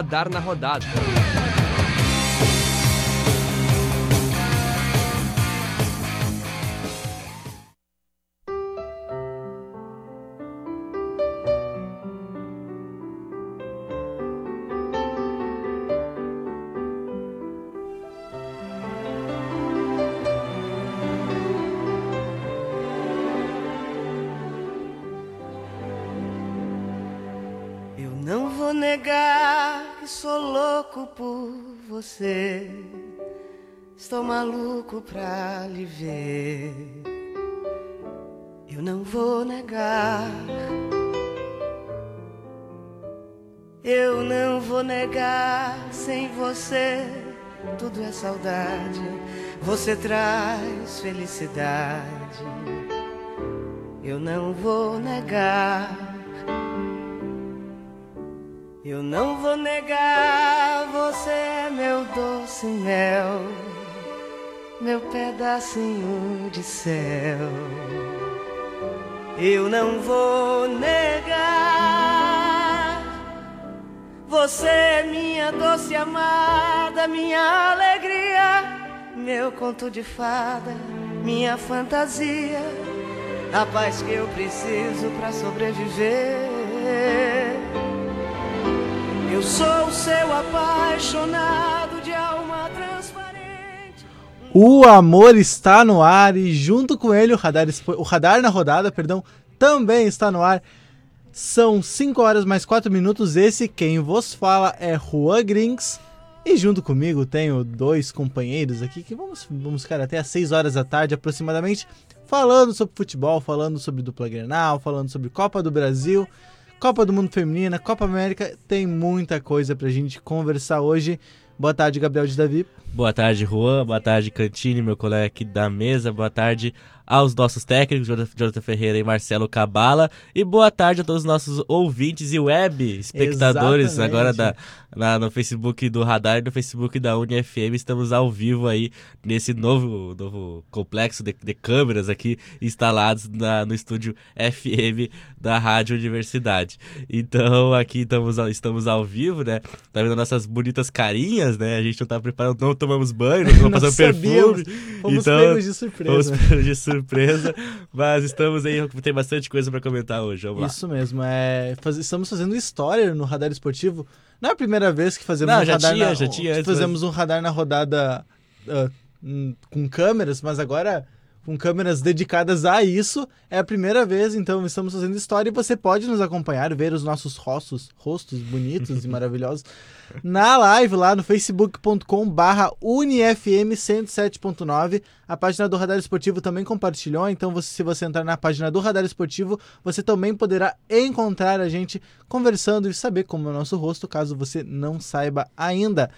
Radar na você. Estou maluco pra lhe ver. Eu não vou negar. Eu não vou negar. Sem você, tudo é saudade. Você traz felicidade. Eu não vou negar. Eu não vou negar, você é meu doce mel, meu pedacinho de céu. Eu não vou negar, você é minha doce amada, minha alegria, meu conto de fada, minha fantasia, a paz que eu preciso para sobreviver. Eu sou seu apaixonado de alma transparente. O amor está no ar e junto com ele o radar, o radar na rodada, perdão, também está no ar. São 5 horas mais 4 minutos. Esse quem vos fala é Juan Grinks. E junto comigo tenho dois companheiros aqui que vamos, vamos ficar até às 6 horas da tarde aproximadamente falando sobre futebol, falando sobre dupla Grenal, falando sobre Copa do Brasil. Copa do Mundo Feminina, Copa América, tem muita coisa pra gente conversar hoje. Boa tarde, Gabriel de Davi. Boa tarde, Juan. Boa tarde, Cantini, meu colega aqui da mesa. Boa tarde aos nossos técnicos, Jonathan Ferreira e Marcelo Cabala. E boa tarde a todos os nossos ouvintes e web espectadores Exatamente. agora da, na, no Facebook do Radar e no Facebook da UniFM. Estamos ao vivo aí nesse novo, novo complexo de, de câmeras aqui instalados na, no estúdio FM da Rádio Universidade. Então aqui estamos, estamos ao vivo, né? Tá vendo nossas bonitas carinhas, né? A gente não tá preparando, não tomamos banho, não estamos passando perfume. Fomos então, pegos de surpresa. Fomos pegos de surpresa surpresa. Mas estamos aí, tem bastante coisa para comentar hoje. Vamos lá. Isso mesmo. É, faz, estamos fazendo história no radar esportivo. Não é a primeira vez que fazemos Não, um já radar tinha, na, já tinha fazemos um radar na rodada uh, com câmeras, mas agora com câmeras dedicadas a isso. É a primeira vez, então estamos fazendo história e você pode nos acompanhar, ver os nossos rostos, rostos bonitos e maravilhosos na live lá no facebook.com barra unifm 107.9. A página do Radar Esportivo também compartilhou, então você, se você entrar na página do Radar Esportivo, você também poderá encontrar a gente conversando e saber como é o nosso rosto, caso você não saiba ainda.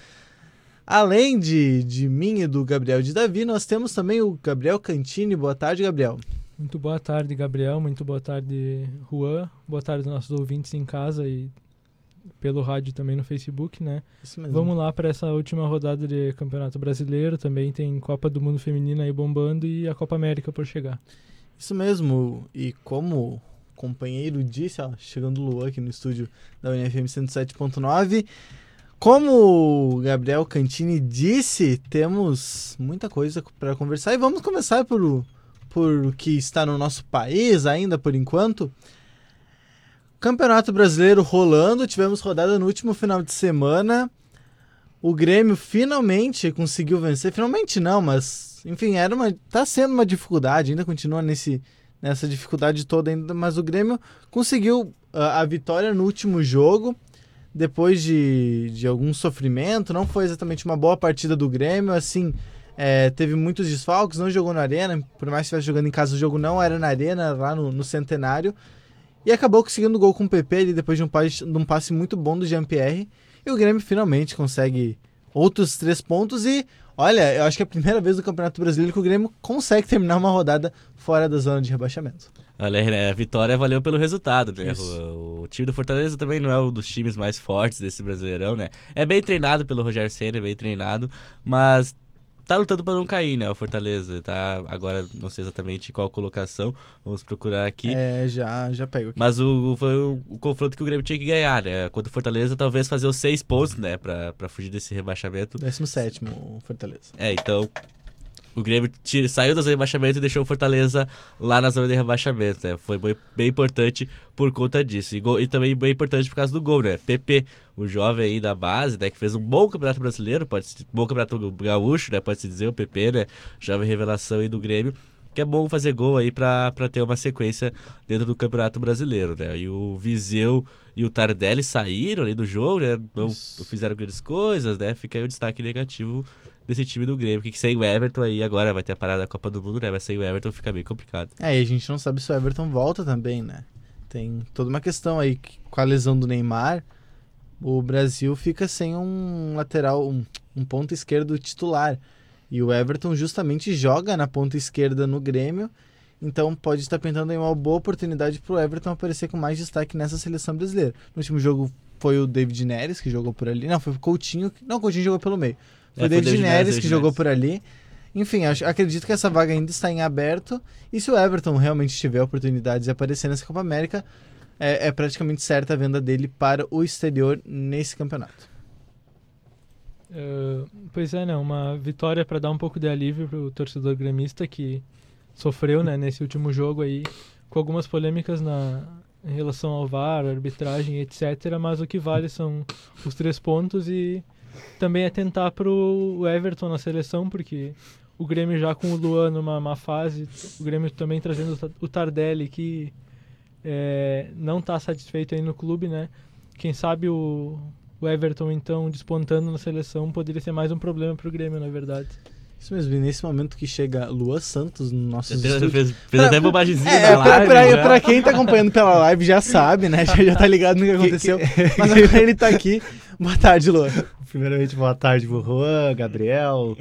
Além de, de mim e do Gabriel de Davi, nós temos também o Gabriel Cantini. Boa tarde, Gabriel. Muito boa tarde, Gabriel. Muito boa tarde, Juan. Boa tarde, nossos ouvintes em casa e pelo rádio também no Facebook, né? Vamos lá para essa última rodada de Campeonato Brasileiro. Também tem Copa do Mundo Feminina aí bombando e a Copa América por chegar. Isso mesmo. E como o companheiro disse, ó, chegando o Luan aqui no estúdio da UNFM 107.9. Como o Gabriel Cantini disse, temos muita coisa para conversar e vamos começar por, por o que está no nosso país ainda por enquanto. Campeonato Brasileiro rolando, tivemos rodada no último final de semana. O Grêmio finalmente conseguiu vencer, finalmente não, mas enfim, era uma tá sendo uma dificuldade, ainda continua nesse nessa dificuldade toda ainda, mas o Grêmio conseguiu uh, a vitória no último jogo depois de, de algum sofrimento. Não foi exatamente uma boa partida do Grêmio, assim. É, teve muitos desfalques, não jogou na arena, por mais que estivesse jogando em casa, o jogo não era na arena, lá no, no Centenário. E acabou conseguindo gol com o PP ali, depois de um, passe, de um passe muito bom do Jean-Pierre. E o Grêmio finalmente consegue outros três pontos. E olha, eu acho que é a primeira vez no Campeonato Brasileiro que o Grêmio consegue terminar uma rodada fora da zona de rebaixamento. Olha, a vitória valeu pelo resultado, né? O, o, time do Fortaleza também não é um dos times mais fortes desse Brasileirão, né? É bem treinado pelo Rogério Senna, é bem treinado, mas tá lutando para não cair, né? O Fortaleza. Tá agora, não sei exatamente qual colocação. Vamos procurar aqui. É, já, já pego aqui. Mas o, foi o, o, confronto que o Grêmio tinha que ganhar, né? Contra o Fortaleza, talvez fazer os seis pontos, né? Pra fugir desse rebaixamento. 17 o Fortaleza. É, então o Grêmio tira, saiu da zona de rebaixamento e deixou o Fortaleza lá na zona de rebaixamento. Né? Foi bem importante por conta disso. E, gol, e, também bem importante por causa do gol, né? PP, o jovem aí da base, né? Que fez um bom campeonato brasileiro, pode ser, bom campeonato gaúcho, né? Pode-se dizer, o PP, né? Jovem revelação aí do Grêmio. Que é bom fazer gol aí pra, pra ter uma sequência dentro do Campeonato Brasileiro, né? E o Viseu e o Tardelli saíram ali do jogo, né? Não, não fizeram grandes coisas, né? Fica aí o destaque negativo desse time do Grêmio. Que sem o Everton aí agora vai ter a parada da Copa do Mundo, né? Mas sem o Everton fica bem complicado. É, e a gente não sabe se o Everton volta também, né? Tem toda uma questão aí com a lesão do Neymar. O Brasil fica sem um lateral, um, um ponto esquerdo titular. E o Everton justamente joga na ponta esquerda no Grêmio. Então pode estar pintando em uma boa oportunidade para o Everton aparecer com mais destaque nessa seleção brasileira. No último jogo foi o David Neres que jogou por ali. Não, foi o Coutinho. Não, o Coutinho jogou pelo meio. Foi o David Neres que jogou por ali. Enfim, acho, acredito que essa vaga ainda está em aberto. E se o Everton realmente tiver oportunidades de aparecer nessa Copa América, é, é praticamente certa a venda dele para o exterior nesse campeonato. Uh, pois é, né? Uma vitória para dar um pouco de alívio para o torcedor gremista que sofreu né, nesse último jogo aí, com algumas polêmicas na, em relação ao VAR, arbitragem, etc. Mas o que vale são os três pontos e também é tentar pro Everton na seleção, porque o Grêmio já com o Luan numa má fase, o Grêmio também trazendo o Tardelli que é, não está satisfeito aí no clube, né? Quem sabe o, o Everton então despontando na seleção poderia ser mais um problema para o Grêmio, na verdade. Isso mesmo, e nesse momento que chega Lua Santos no nosso. Fez, fez pra, até bobagemzinha é, na live. Pra, pra, pra, quem tá acompanhando pela live já sabe, né? Já, já tá ligado no que aconteceu. Mas agora ele tá aqui. Boa tarde, Lua. Primeiramente, boa tarde pro Juan, Gabriel,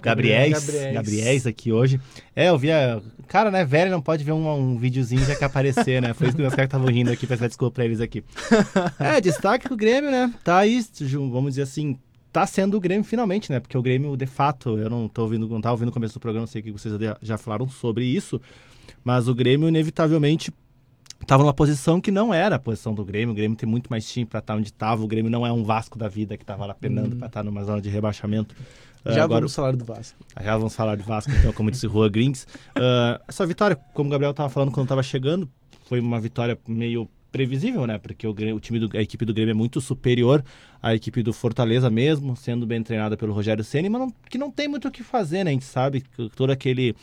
Gabriéis, Gabriéis, Gabriéis aqui hoje. É, eu via. Cara, né, velho, não pode ver um, um videozinho já que aparecer, né? Foi isso que meus caras estavam rindo aqui, peço desculpa pra eles aqui. É, destaque pro Grêmio, né? Tá aí, vamos dizer assim, tá sendo o Grêmio finalmente, né? Porque o Grêmio, de fato, eu não tô ouvindo, não tava ouvindo o começo do programa, sei que vocês já falaram sobre isso, mas o Grêmio, inevitavelmente, estava numa posição que não era a posição do Grêmio. O Grêmio tem muito mais time para estar tá onde estava. O Grêmio não é um Vasco da vida que estava lá penando hum. para estar tá numa zona de rebaixamento. Já uh, agora, vamos falar do Vasco. Já vamos falar de Vasco, então, como disse Rua Grings. Uh, essa vitória, como o Gabriel estava falando quando estava chegando, foi uma vitória meio previsível, né? Porque o, o time do, a equipe do Grêmio é muito superior à equipe do Fortaleza mesmo, sendo bem treinada pelo Rogério Ceni, mas não, que não tem muito o que fazer, né? A gente sabe que todo aquele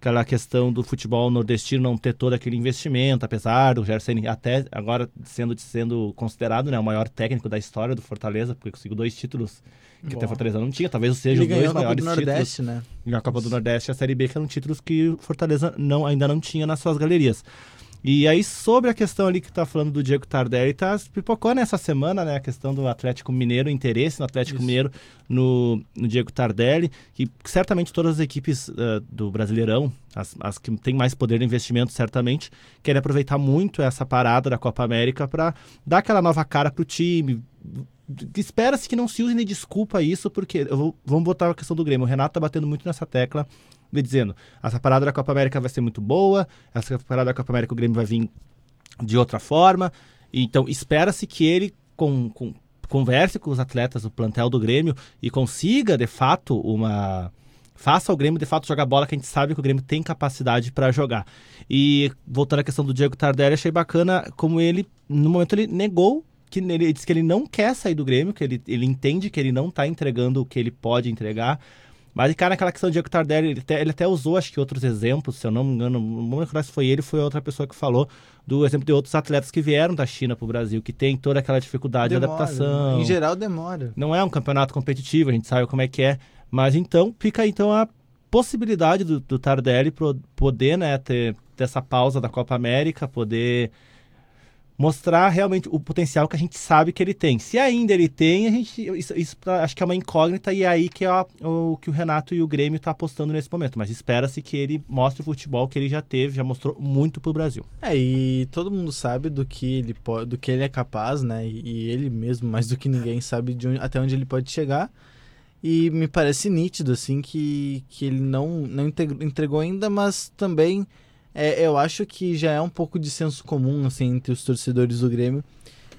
aquela questão do futebol nordestino não ter todo aquele investimento, apesar do Ceni até agora sendo sendo considerado, né, o maior técnico da história do Fortaleza, porque conseguiu dois títulos que até Fortaleza não tinha, talvez seja os dois maiores títulos. Nordeste, né? a Copa do Nordeste e a Série B, que eram títulos que Fortaleza não, ainda não tinha nas suas galerias. E aí, sobre a questão ali que tá falando do Diego Tardelli, tá, pipocou nessa semana, né, a questão do Atlético Mineiro, interesse no Atlético Isso. Mineiro no, no Diego Tardelli, que certamente todas as equipes uh, do Brasileirão, as, as que têm mais poder de investimento, certamente, querem aproveitar muito essa parada da Copa América para dar aquela nova cara pro time, espera-se que não se use nem desculpa isso, porque vou, vamos botar a questão do Grêmio. O Renato tá batendo muito nessa tecla dizendo, essa parada da Copa América vai ser muito boa, essa parada da Copa América o Grêmio vai vir de outra forma. Então, espera-se que ele com, com, converse com os atletas do plantel do Grêmio e consiga, de fato, uma faça o Grêmio de fato jogar bola que a gente sabe que o Grêmio tem capacidade para jogar. E voltando à questão do Diego Tardelli, achei bacana como ele, no momento, ele negou que ele disse que ele não quer sair do Grêmio, que ele, ele entende que ele não está entregando o que ele pode entregar, mas, cara, naquela questão de Diego Tardelli, ele até, ele até usou, acho que, outros exemplos, se eu não me engano, não me lembro se foi ele foi outra pessoa que falou, do exemplo de outros atletas que vieram da China para o Brasil, que tem toda aquela dificuldade demora, de adaptação. Em geral, demora. Não é um campeonato competitivo, a gente sabe como é que é. Mas então, fica então a possibilidade do, do Tardelli poder né, ter, ter essa pausa da Copa América, poder mostrar realmente o potencial que a gente sabe que ele tem. Se ainda ele tem, a gente isso, isso acho que é uma incógnita e é aí que é o que o Renato e o Grêmio estão tá apostando nesse momento. Mas espera-se que ele mostre o futebol que ele já teve, já mostrou muito pro Brasil. É, e todo mundo sabe do que ele pode, do que ele é capaz, né? E, e ele mesmo, mais do que ninguém, sabe de onde, até onde ele pode chegar. E me parece nítido, assim, que, que ele não, não entregou ainda, mas também é, eu acho que já é um pouco de senso comum, assim, entre os torcedores do Grêmio,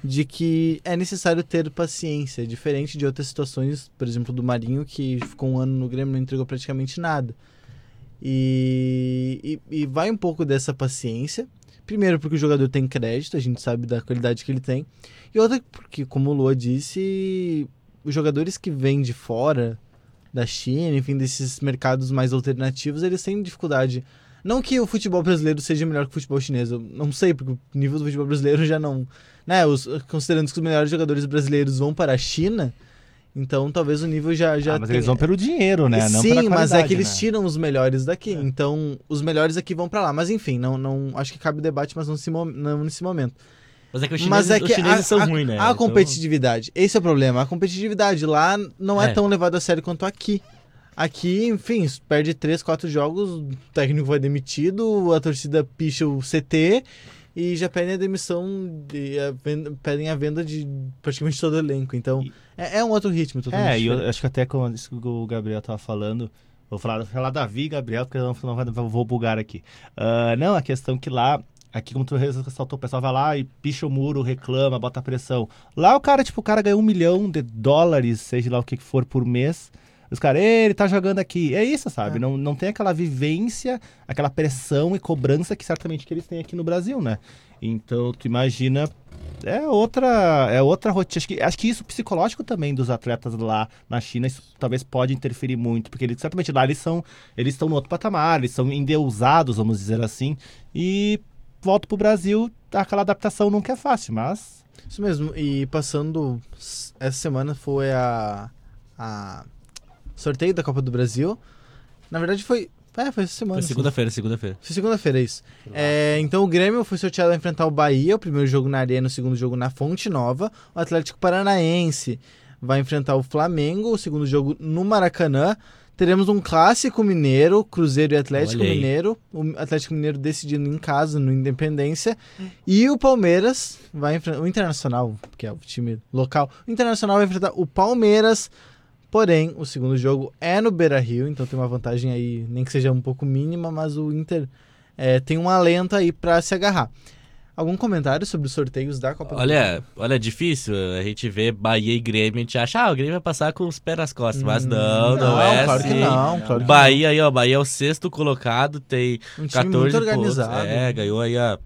de que é necessário ter paciência, diferente de outras situações, por exemplo, do Marinho, que ficou um ano no Grêmio e não entregou praticamente nada. E, e, e vai um pouco dessa paciência. Primeiro, porque o jogador tem crédito, a gente sabe da qualidade que ele tem. E outra, porque, como o Lua disse, os jogadores que vêm de fora, da China, enfim, desses mercados mais alternativos, eles têm dificuldade. Não que o futebol brasileiro seja melhor que o futebol chinês, eu não sei, porque o nível do futebol brasileiro já não. Né, os, considerando que os melhores jogadores brasileiros vão para a China, então talvez o nível já. já ah, mas tenha... eles vão pelo dinheiro, né? Não Sim, mas é que eles né? tiram os melhores daqui. É. Então os melhores aqui vão para lá. Mas enfim, não, não acho que cabe o debate, mas não, nesse, não nesse momento. Mas é que os chineses, é que chineses a, são ruins, né? A então... competitividade, esse é o problema. A competitividade lá não é, é tão levada a sério quanto aqui. Aqui, enfim, perde 3, 4 jogos, o técnico vai demitido, a torcida picha o CT e já pedem a demissão, de, a venda, pedem a venda de praticamente todo o elenco. Então, e... é, é, um outro ritmo. É, e eu acho que até com isso que o Gabriel tava falando, vou falar, falar Davi Gabriel, porque eu não, não vou bugar aqui. Uh, não, a questão que lá Aqui, como tu ressaltou, o pessoal vai lá e picha o muro, reclama, bota pressão. Lá o cara, tipo, o cara ganha um milhão de dólares, seja lá o que for por mês. Os caras, ele tá jogando aqui. É isso, sabe? É. Não, não tem aquela vivência, aquela pressão e cobrança que certamente que eles têm aqui no Brasil, né? Então, tu imagina é outra é outra rotina. Acho que, acho que isso psicológico também dos atletas lá na China, isso talvez pode interferir muito, porque eles, certamente lá eles são eles estão no outro patamar, eles são endeusados, vamos dizer assim, e volto pro Brasil, aquela adaptação nunca é fácil, mas. Isso mesmo, e passando. Essa semana foi a. a sorteio da Copa do Brasil. Na verdade foi. É, foi essa semana. Foi segunda-feira, segunda-feira. Foi segunda-feira, é isso. É, então o Grêmio foi sorteado a enfrentar o Bahia, o primeiro jogo na Arena, o segundo jogo na Fonte Nova. O Atlético Paranaense vai enfrentar o Flamengo, o segundo jogo no Maracanã. Teremos um clássico mineiro, Cruzeiro e Atlético Mineiro. O Atlético Mineiro decidindo em casa, no Independência. E o Palmeiras vai enfrentar. O Internacional, que é o time local. O Internacional vai enfrentar o Palmeiras. Porém, o segundo jogo é no Beira Rio, então tem uma vantagem aí, nem que seja um pouco mínima, mas o Inter é, tem um alento aí para se agarrar. Algum comentário sobre os sorteios da Copa olha, do Mundo? Olha, é difícil. A gente vê Bahia e Grêmio, a gente acha, ah, o Grêmio vai passar com os pés nas costas. Mas hum, não, não, não é claro assim. Que não, claro Bahia que aí, ó, Bahia é o sexto colocado, tem um 14 muito organizado. pontos. É, ganhou aí a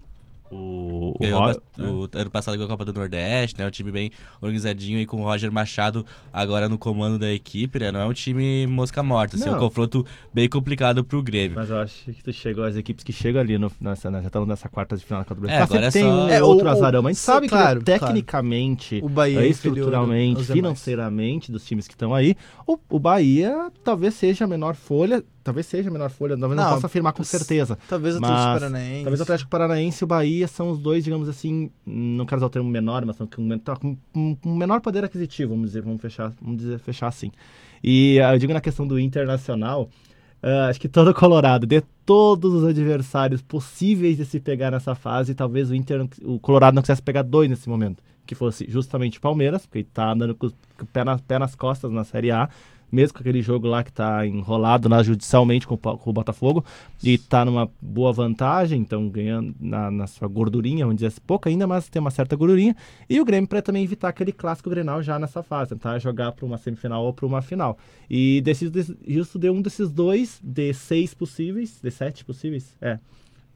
o, o, o, o, ano passado ganhou a Copa do Nordeste, né? Um time bem organizadinho e com o Roger Machado agora no comando da equipe, né? Não é um time mosca morta, assim, é um confronto bem complicado pro Grêmio. Mas eu acho que tu chegou às equipes que chegam ali no, nessa, já estão nessa quarta de final da Copa do Brasil. É, agora é tem só... um é, outro azarão, mas sabe claro, que tecnicamente, claro. o Bahia é estruturalmente, financeiramente dos times que estão aí, o, o Bahia talvez seja a menor folha, talvez seja a menor folha, talvez não, não posso afirmar com certeza. Talvez o Atlético Paranaense. Talvez o Atlético Paranaense e o Bahia são os dois, digamos assim, não quero usar o termo menor, mas são com, tá, com, com menor poder aquisitivo, vamos dizer, vamos fechar, vamos dizer, fechar assim. E uh, eu digo na questão do internacional, uh, acho que todo Colorado, de todos os adversários possíveis de se pegar nessa fase, talvez o Inter, o Colorado não quisesse pegar dois nesse momento, que fosse justamente o Palmeiras, porque está andando com o pé, na, pé nas costas na Série A, mesmo com aquele jogo lá que está enrolado lá judicialmente com, com, o Botafogo e está numa boa vantagem, então ganhando na, na, sua gordurinha, vamos dizer assim, pouco ainda, mas tem uma certa gordurinha. E o Grêmio para também evitar aquele clássico Grenal já nessa fase, tentar jogar para uma semifinal ou para uma final. E isso deu um desses dois, de seis possíveis, de sete possíveis, é,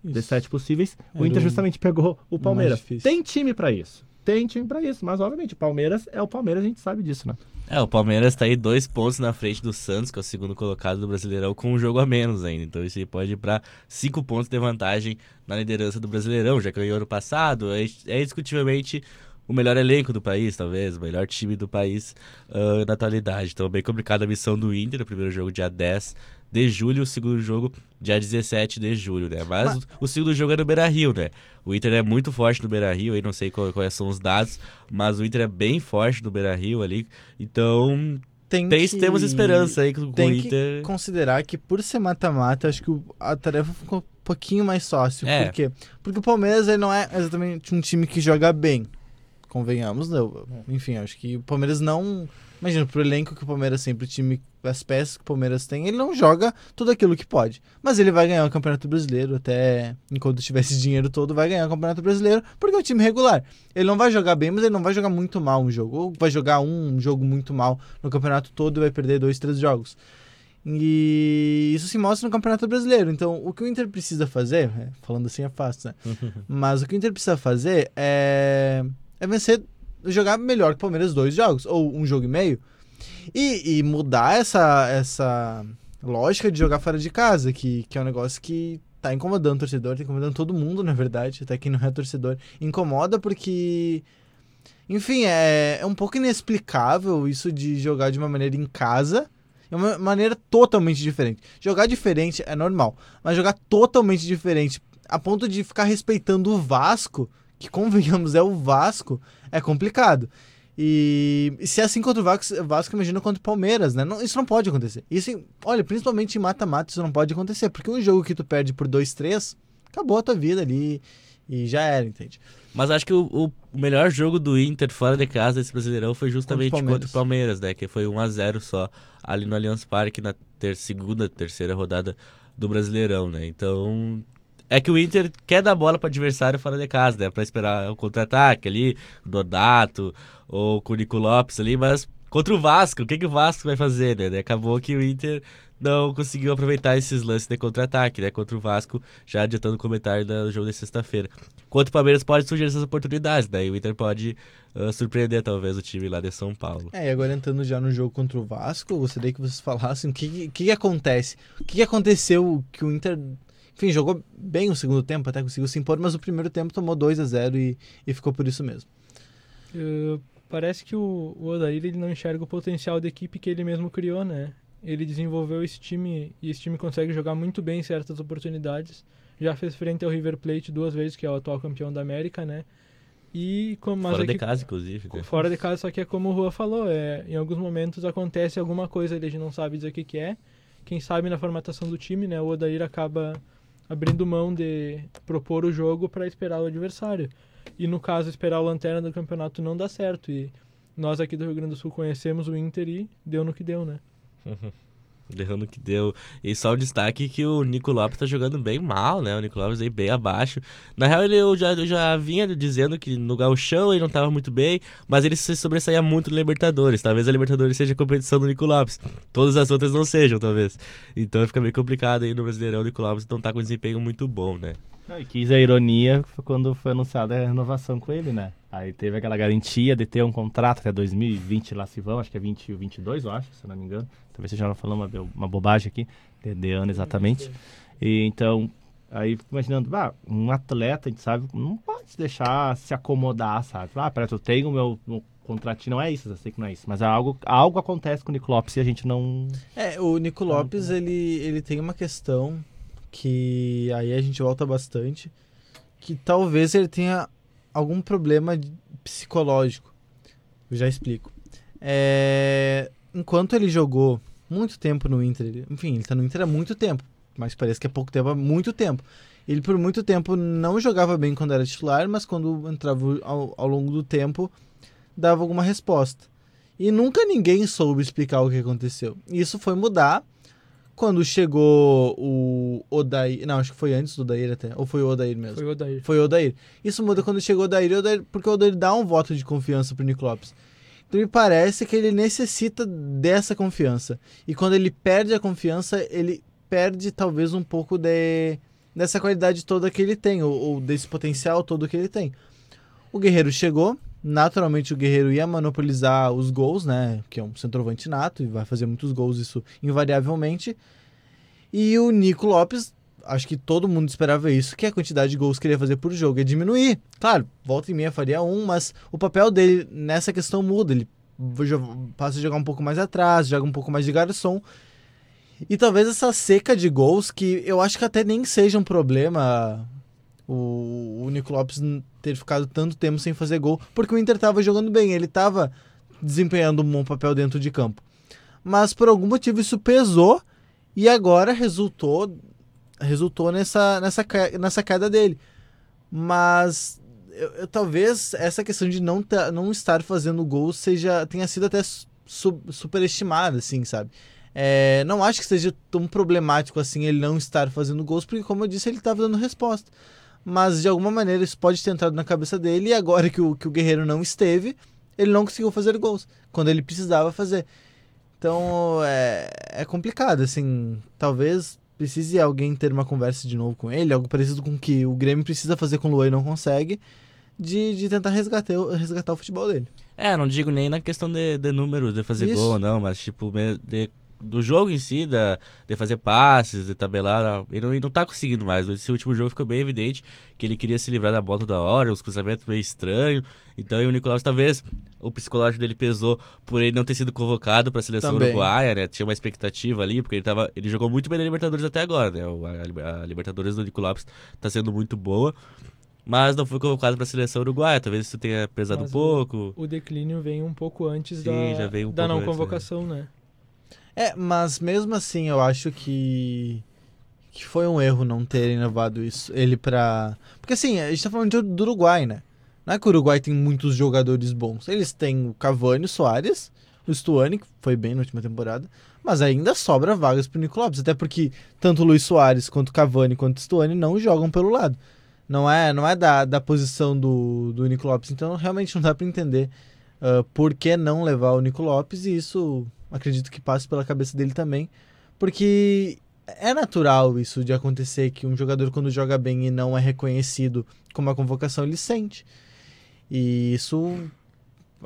isso. de sete possíveis, Era o Inter justamente pegou o Palmeiras. Tem time para isso tem time para isso. Mas, obviamente, o Palmeiras é o Palmeiras, a gente sabe disso, né? É, o Palmeiras tá aí dois pontos na frente do Santos, que é o segundo colocado do Brasileirão, com um jogo a menos ainda. Então isso aí pode ir para cinco pontos de vantagem na liderança do Brasileirão, já ganhou ano passado. É, é indiscutivelmente o melhor elenco do país, talvez, o melhor time do país uh, na atualidade. Então, bem complicada a missão do Inter, o primeiro jogo dia 10 de julho, o segundo jogo dia 17 de julho, né? Mas, mas... O, segundo jogo é no Beira-Rio, né? O Inter é muito forte no Beira-Rio, aí não sei quais são os dados, mas o Inter é bem forte no Beira-Rio ali, então... Tem, tem que... temos esperança aí com tem o Inter. Que considerar que por ser mata-mata, acho que a tarefa ficou um pouquinho mais fácil. É. Por quê? Porque o Palmeiras ele não é exatamente um time que joga bem convenhamos, eu, enfim, acho que o Palmeiras não. Imagina, pro elenco que o Palmeiras sempre, o time, as peças que o Palmeiras tem, ele não joga tudo aquilo que pode. Mas ele vai ganhar o Campeonato Brasileiro, até enquanto tiver esse dinheiro todo, vai ganhar o Campeonato Brasileiro, porque é um time regular. Ele não vai jogar bem, mas ele não vai jogar muito mal um jogo. Ou vai jogar um jogo muito mal no campeonato todo e vai perder dois, três jogos. E isso se mostra no Campeonato Brasileiro. Então, o que o Inter precisa fazer, é, falando assim é fácil, né? Mas o que o Inter precisa fazer é, é vencer, jogar melhor que o Palmeiras dois jogos, ou um jogo e meio, e, e mudar essa, essa lógica de jogar fora de casa, que, que é um negócio que tá incomodando o torcedor, tá incomodando todo mundo, na verdade, até quem não é torcedor. Incomoda porque. Enfim, é, é um pouco inexplicável isso de jogar de uma maneira em casa é uma maneira totalmente diferente. Jogar diferente é normal, mas jogar totalmente diferente a ponto de ficar respeitando o Vasco, que convenhamos é o Vasco, é complicado. E, e se é assim contra o Vasco, Vasco imagina contra o Palmeiras, né? Não, isso não pode acontecer. Isso, olha, principalmente em mata-mata, isso não pode acontecer. Porque um jogo que tu perde por 2-3, acabou a tua vida ali e já era, entende? Mas acho que o, o, melhor jogo do Inter fora de casa desse Brasileirão foi justamente contra o Palmeiras, contra o Palmeiras né? Que foi 1 a 0 só ali no Allianz Parque na ter, segunda, terceira rodada do Brasileirão, né? Então, é que o Inter quer dar bola para adversário fora de casa, né? Para esperar o contra-ataque ali, Dodato ou o Nico Lopes ali, mas contra o Vasco, o que, que o Vasco vai fazer, né? Acabou que o Inter não conseguiu aproveitar esses lances de contra-ataque, né? Contra o Vasco, já adiantando o comentário do jogo de sexta-feira. Contra o Palmeiras pode surgir essas oportunidades, né? E o Inter pode uh, surpreender, talvez, o time lá de São Paulo. É, e agora entrando já no jogo contra o Vasco, gostaria que vocês falassem o que, que, que acontece. O que, que aconteceu que o Inter enfim, jogou bem o segundo tempo, até conseguiu se impor, mas o primeiro tempo tomou 2 a 0 e, e ficou por isso mesmo. Uh, parece que o, o Odair ele não enxerga o potencial da equipe que ele mesmo criou, né? ele desenvolveu esse time e esse time consegue jogar muito bem em certas oportunidades. Já fez frente ao River Plate duas vezes, que é o atual campeão da América, né? E como fora de casa, inclusive. Né? Fora de casa, só que é como o Rua falou, é, em alguns momentos acontece alguma coisa, ele não sabe dizer o que, que é. Quem sabe na formatação do time, né? O Odair acaba abrindo mão de propor o jogo para esperar o adversário. E no caso, esperar o lanterna do campeonato não dá certo. E nós aqui do Rio Grande do Sul conhecemos o Inter e deu no que deu, né? Derrando que deu. E só o destaque que o Nico Lopes tá jogando bem mal, né? O Nico Lopes aí bem abaixo. Na real, ele, eu, já, eu já vinha dizendo que no Gauchão ele não tava muito bem, mas ele se sobressaía muito no Libertadores. Talvez a Libertadores seja a competição do Nico Lopes. Todas as outras não sejam, talvez. Então fica meio complicado aí no Brasileirão. O Nico Lopes não tá com desempenho muito bom, né? E quis a ironia quando foi anunciada a renovação com ele, né? Aí teve aquela garantia de ter um contrato até 2020 lá se vão, acho que é 20 22, eu acho, se não me engano. Talvez seja falando uma, uma bobagem aqui, de, de ano exatamente. E então, aí fico imaginando, ah, um atleta, a gente sabe, não pode deixar se acomodar, sabe? Ah, peraí, eu tenho o meu, meu contratinho, não é isso, eu sei que não é isso, mas é algo, algo acontece com o Nico Lopes e a gente não... É, o Nico Lopes, ele, ele tem uma questão que aí a gente volta bastante, que talvez ele tenha algum problema psicológico. Eu já explico. É, enquanto ele jogou muito tempo no Inter, enfim, ele tá no Inter há muito tempo, mas parece que é pouco tempo, há muito tempo. Ele por muito tempo não jogava bem quando era titular, mas quando entrava ao, ao longo do tempo dava alguma resposta. E nunca ninguém soube explicar o que aconteceu. Isso foi mudar quando chegou o Odair. Não, acho que foi antes do Odair até. Ou foi o Odair mesmo? Foi o Odair. Foi o Odair. Isso muda quando chegou o Odair, Odair porque o Odair dá um voto de confiança pro Nico Lopes. Então me parece que ele necessita dessa confiança. E quando ele perde a confiança, ele perde talvez um pouco de, dessa qualidade toda que ele tem, ou, ou desse potencial todo que ele tem. O Guerreiro chegou, naturalmente o Guerreiro ia monopolizar os gols, né? Que é um centroavante nato e vai fazer muitos gols, isso invariavelmente. E o Nico Lopes, acho que todo mundo esperava isso, que a quantidade de gols que ele ia fazer por jogo ia diminuir. Claro, volta e meia faria um, mas o papel dele nessa questão muda. Ele passa a jogar um pouco mais atrás, joga um pouco mais de garçom. E talvez essa seca de gols, que eu acho que até nem seja um problema o, o Nico Lopes ter ficado tanto tempo sem fazer gol, porque o Inter estava jogando bem, ele estava desempenhando um bom papel dentro de campo. Mas por algum motivo isso pesou e agora resultou resultou nessa, nessa, nessa queda dele. Mas eu, eu, talvez essa questão de não, não estar fazendo gol seja tenha sido até su, superestimada, assim, sabe? É, não acho que seja tão problemático assim ele não estar fazendo gols, porque, como eu disse, ele estava dando resposta. Mas de alguma maneira isso pode ter entrado na cabeça dele, e agora que o, que o Guerreiro não esteve, ele não conseguiu fazer gols quando ele precisava fazer. Então é, é complicado, assim. Talvez precise alguém ter uma conversa de novo com ele, algo parecido com o que o Grêmio precisa fazer com o Luan e não consegue, de, de tentar resgatar, resgatar o futebol dele. É, não digo nem na questão de, de números, de fazer Isso. gol, não, mas tipo, de do jogo em si, da, de fazer passes, de tabelar, ele não, ele não tá conseguindo mais. Esse último jogo ficou bem evidente que ele queria se livrar da bola da hora, os cruzamentos meio estranhos. Então, o Nicolau, talvez o psicológico dele pesou por ele não ter sido convocado para a seleção Também. uruguaia, né? Tinha uma expectativa ali, porque ele, tava, ele jogou muito bem na Libertadores até agora, né? A, a Libertadores do Nicolau tá sendo muito boa mas não foi convocado para a seleção uruguaia. Talvez isso tenha pesado mas um pouco. O, o declínio vem um pouco antes Sim, da, um da não antes, né? convocação, né? né? É, mas mesmo assim eu acho que que foi um erro não terem levado isso ele pra. Porque assim, a gente tá falando do Uruguai, né? Não é que o Uruguai tem muitos jogadores bons. Eles têm o Cavani, o Soares, o Stuani, que foi bem na última temporada, mas ainda sobra vagas pro Nico Lopes, até porque tanto o Luiz Soares quanto o Cavani quanto o Stuani não jogam pelo lado. Não é, não é da, da posição do, do Nico Lopes, então realmente não dá para entender uh, por que não levar o Nico Lopes e isso acredito que passe pela cabeça dele também, porque é natural isso de acontecer que um jogador quando joga bem e não é reconhecido com uma convocação ele sente. E isso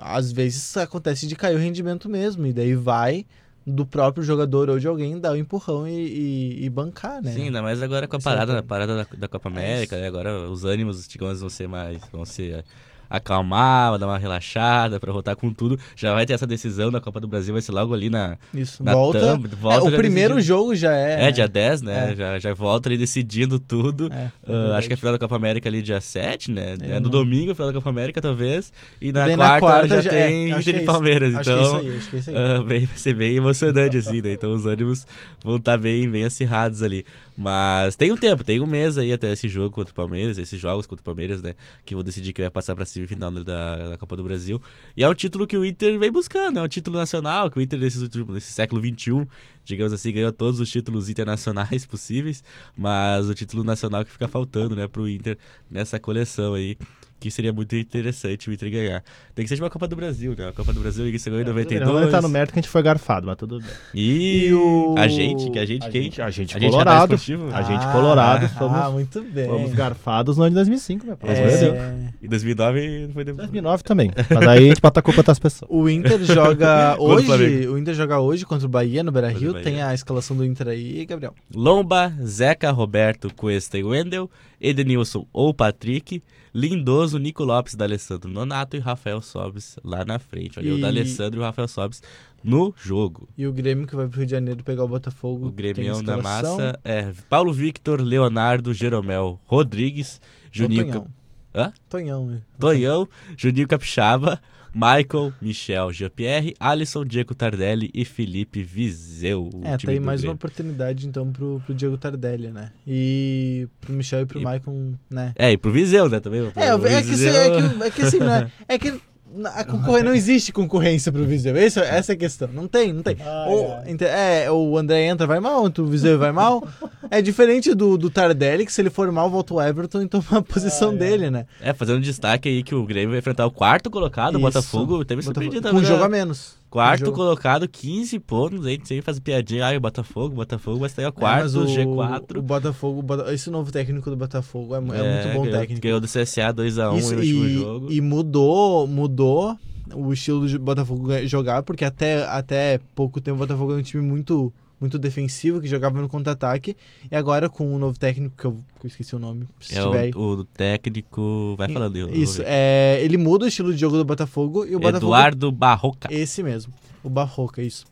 às vezes acontece de cair o rendimento mesmo e daí vai do próprio jogador ou de alguém dar o um empurrão e, e, e, bancar, né? Sim, ainda mais agora com a parada, a parada da, da Copa América, é agora os ânimos, digamos, vão ser mais, vão ser acalmar, dar uma relaxada para voltar com tudo. Já vai ter essa decisão da Copa do Brasil, vai ser logo ali na. Isso, na volta. Thumb, volta é, o primeiro decidido. jogo já é. É, dia 10, né? É. Já, já volta ali decidindo tudo. É, uh, acho que a final da Copa América ali dia 7, né? É, no domingo, a final da Copa América, talvez. E na, quarta, na quarta, já, já tem é, Inter e Palmeiras. Acho então, que é isso aí, é isso aí. Uh, vai ser bem emocionante, assim, né? Então os ânimos vão estar tá bem, bem acirrados ali. Mas tem um tempo, tem um mês aí até esse jogo contra o Palmeiras, esses jogos contra o Palmeiras, né? Que vou decidir que vai passar pra semifinal da, da Copa do Brasil. E é um título que o Inter vem buscando, é um título nacional, que o Inter nesse, nesse século XXI, digamos assim, ganhou todos os títulos internacionais possíveis, mas o título nacional que fica faltando, né, pro Inter nessa coleção aí que seria muito interessante o Inter ganhar. Tem que ser de uma Copa do Brasil, né? A Copa do Brasil que chegou em 92. Não entrar no mérito que a gente foi garfado, mas tudo bem. E, e o... a gente, que a gente, a quem? Gente, a gente a colorado. Gente a gente colorado. Ah, fomos, ah, muito bem. Fomos garfados no ano de 2005, meu É... E 2009 foi depois. 2009 também. Mas aí a gente bota a culpa das pessoas. O Inter joga hoje, o Inter joga hoje contra o Bahia no Beira-Rio. Tem a escalação do Inter aí, Gabriel. Lomba, Zeca, Roberto, Cuesta e Wendel, Edenilson ou Patrick, Lindoso, Nico Lopes, D'Alessandro Nonato e Rafael Sobes lá na frente. Olha, e... o D'Alessandro e o Rafael Sobes no jogo. E o Grêmio que vai pro Rio de Janeiro pegar o Botafogo. O Grêmio da massa é Paulo Victor, Leonardo, Jeromel, Rodrigues, Juninho... Tonhão. Hã? Tonhão, né? Tonhão, Juninho Capixaba, Michael, Michel, Jean-Pierre, Alisson, Diego Tardelli e Felipe Vizeu. É, tem mais Grêmio. uma oportunidade então pro, pro Diego Tardelli, né? E pro Michel e pro e... Michael, né? É, e pro Vizeu, né? Também. É, é, que, é, que, é que assim, né? É que a concorrência não existe concorrência pro Viseu. Essa, essa é a questão. Não tem, não tem. é, o André entra, vai mal, o Viseu vai mal. É diferente do, do Tardelli, que se ele for mal, volta o Everton e toma a posição ah, dele, né? É, fazendo destaque aí que o Grêmio vai enfrentar o quarto colocado, o Botafogo. Teve surpreendido Com um jogo a menos. Quarto colocado, 15 pontos. A gente sempre faz piadinha. Ah, o Botafogo, Botafogo, mas tem o quarto, é, o, G4. O Botafogo, esse novo técnico do Botafogo é, é, é muito bom ganhou, técnico. Ganhou do CSA 2x1 no último jogo. E mudou, mudou o estilo do Botafogo jogar, porque até, até pouco tempo o Botafogo é um time muito muito defensivo, que jogava no contra-ataque. E agora com o um novo técnico, que eu, que eu, esqueci o nome. é o, o, técnico. Vai falando. Eu, Isso, é, ele muda o estilo de jogo do Botafogo e o Botafogo. Eduardo Barroca. Esse mesmo, o Barroca, isso.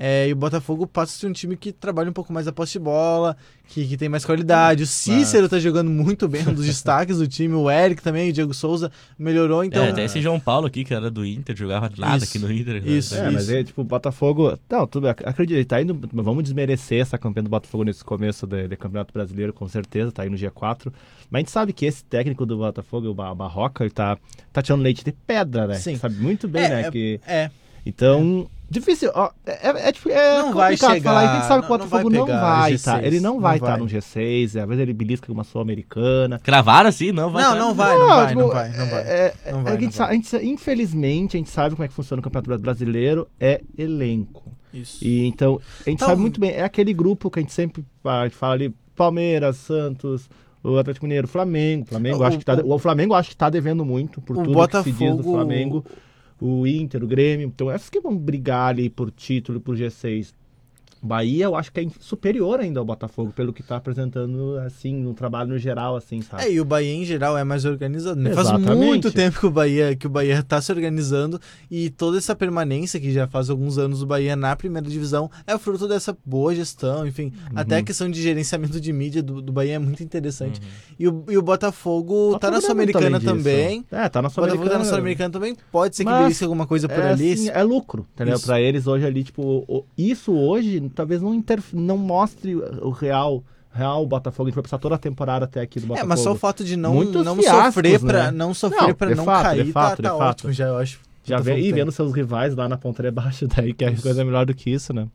É, e o Botafogo passa a ser um time que trabalha um pouco mais a posse de bola, que, que tem mais qualidade. O Cícero Mas... tá jogando muito bem, um dos destaques do time. O Eric também, o Diego Souza melhorou, então... É, tem esse João Paulo aqui, que era do Inter, jogava nada isso, aqui no Inter. Né? Isso, né? é, isso. mas é, tipo, o Botafogo... Não, tudo, acredito, tá indo... Vamos desmerecer essa campanha do Botafogo nesse começo do, Campeonato Brasileiro, com certeza, tá aí no G4. Mas a gente sabe que esse técnico do Botafogo, o Barroca, ele tá, tá tirando leite de pedra, né? Sim. Sabe muito bem, é, né? É, que... é. Então... É. Difícil, ó, é, é, é, não vai chegar, falar, a gente sabe que o Botafogo não vai, não vai tá, ele não vai estar tá no G6, às vezes ele belisca com uma sul-americana. Cravaram assim, não vai. Não, não vai, não, vai, não vai, não vai. É, não vai, a gente sabe, a gente, infelizmente, a gente sabe como é que funciona o Campeonato Brasileiro, é elenco. Isso. E então, a gente então, sabe muito bem, é aquele grupo que a gente sempre a gente fala ali, Palmeiras, Santos, o Atlético Mineiro, Flamengo. Flamengo o, acho que tá, o, o Flamengo acho que está devendo muito por tudo Botafogo... que se diz do Flamengo o Inter, o Grêmio. Então, essas que vão brigar ali por título, por G6. Bahia, eu acho que é superior ainda ao Botafogo, pelo que está apresentando, assim, no trabalho no geral, assim, sabe? É, e o Bahia em geral é mais organizado. Né? Faz muito tempo que o Bahia que o Bahia está se organizando e toda essa permanência que já faz alguns anos o Bahia na primeira divisão é fruto dessa boa gestão, enfim, uhum. até a questão de gerenciamento de mídia do, do Bahia é muito interessante. Uhum. E, o, e o Botafogo está na Sul-Americana também. É, tá na Sul-Americana. Tá na Sul-Americana também. Pode ser que belisque alguma coisa por é, ali. Assim, é lucro, entendeu? Para eles hoje ali, tipo, isso hoje talvez não, inter... não mostre o real real Botafogo, a gente vai passar toda a temporada até aqui do Botafogo. É, mas só o fato de não, não fiascos, sofrer para né? não sofrer para não fato, cair, de fato, tá, tá ótimo já, eu acho. Já vem, e vendo seus rivais lá na ponta de baixo daí, que é coisa melhor do que isso, né?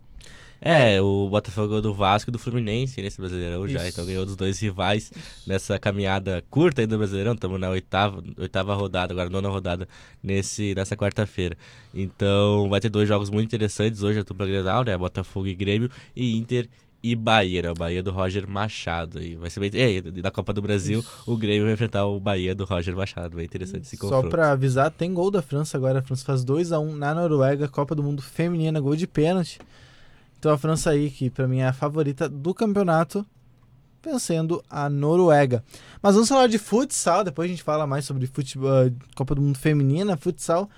É, o Botafogo do Vasco e do Fluminense nesse Brasileirão Isso. já, então ganhou dos dois rivais nessa caminhada curta aí do Brasileirão, estamos na oitava, oitava rodada, agora nona rodada nesse, nessa quarta-feira. Então vai ter dois jogos muito interessantes hoje, a dupla Grenal, né, Botafogo e Grêmio, e Inter e Bahia, né? O Bahia do Roger Machado. E vai ser bem. É, da Copa do Brasil, Isso. o Grêmio vai enfrentar o Bahia do Roger Machado. Bem interessante esse confronto. Só pra avisar, tem gol da França agora. A França faz 2x1 um na Noruega, Copa do Mundo Feminina, gol de pênalti. Então a França aí, que para mim é a favorita do campeonato, vencendo a Noruega. Mas vamos falar de futsal, depois a gente fala mais sobre futebol, Copa do Mundo Feminina, futsal.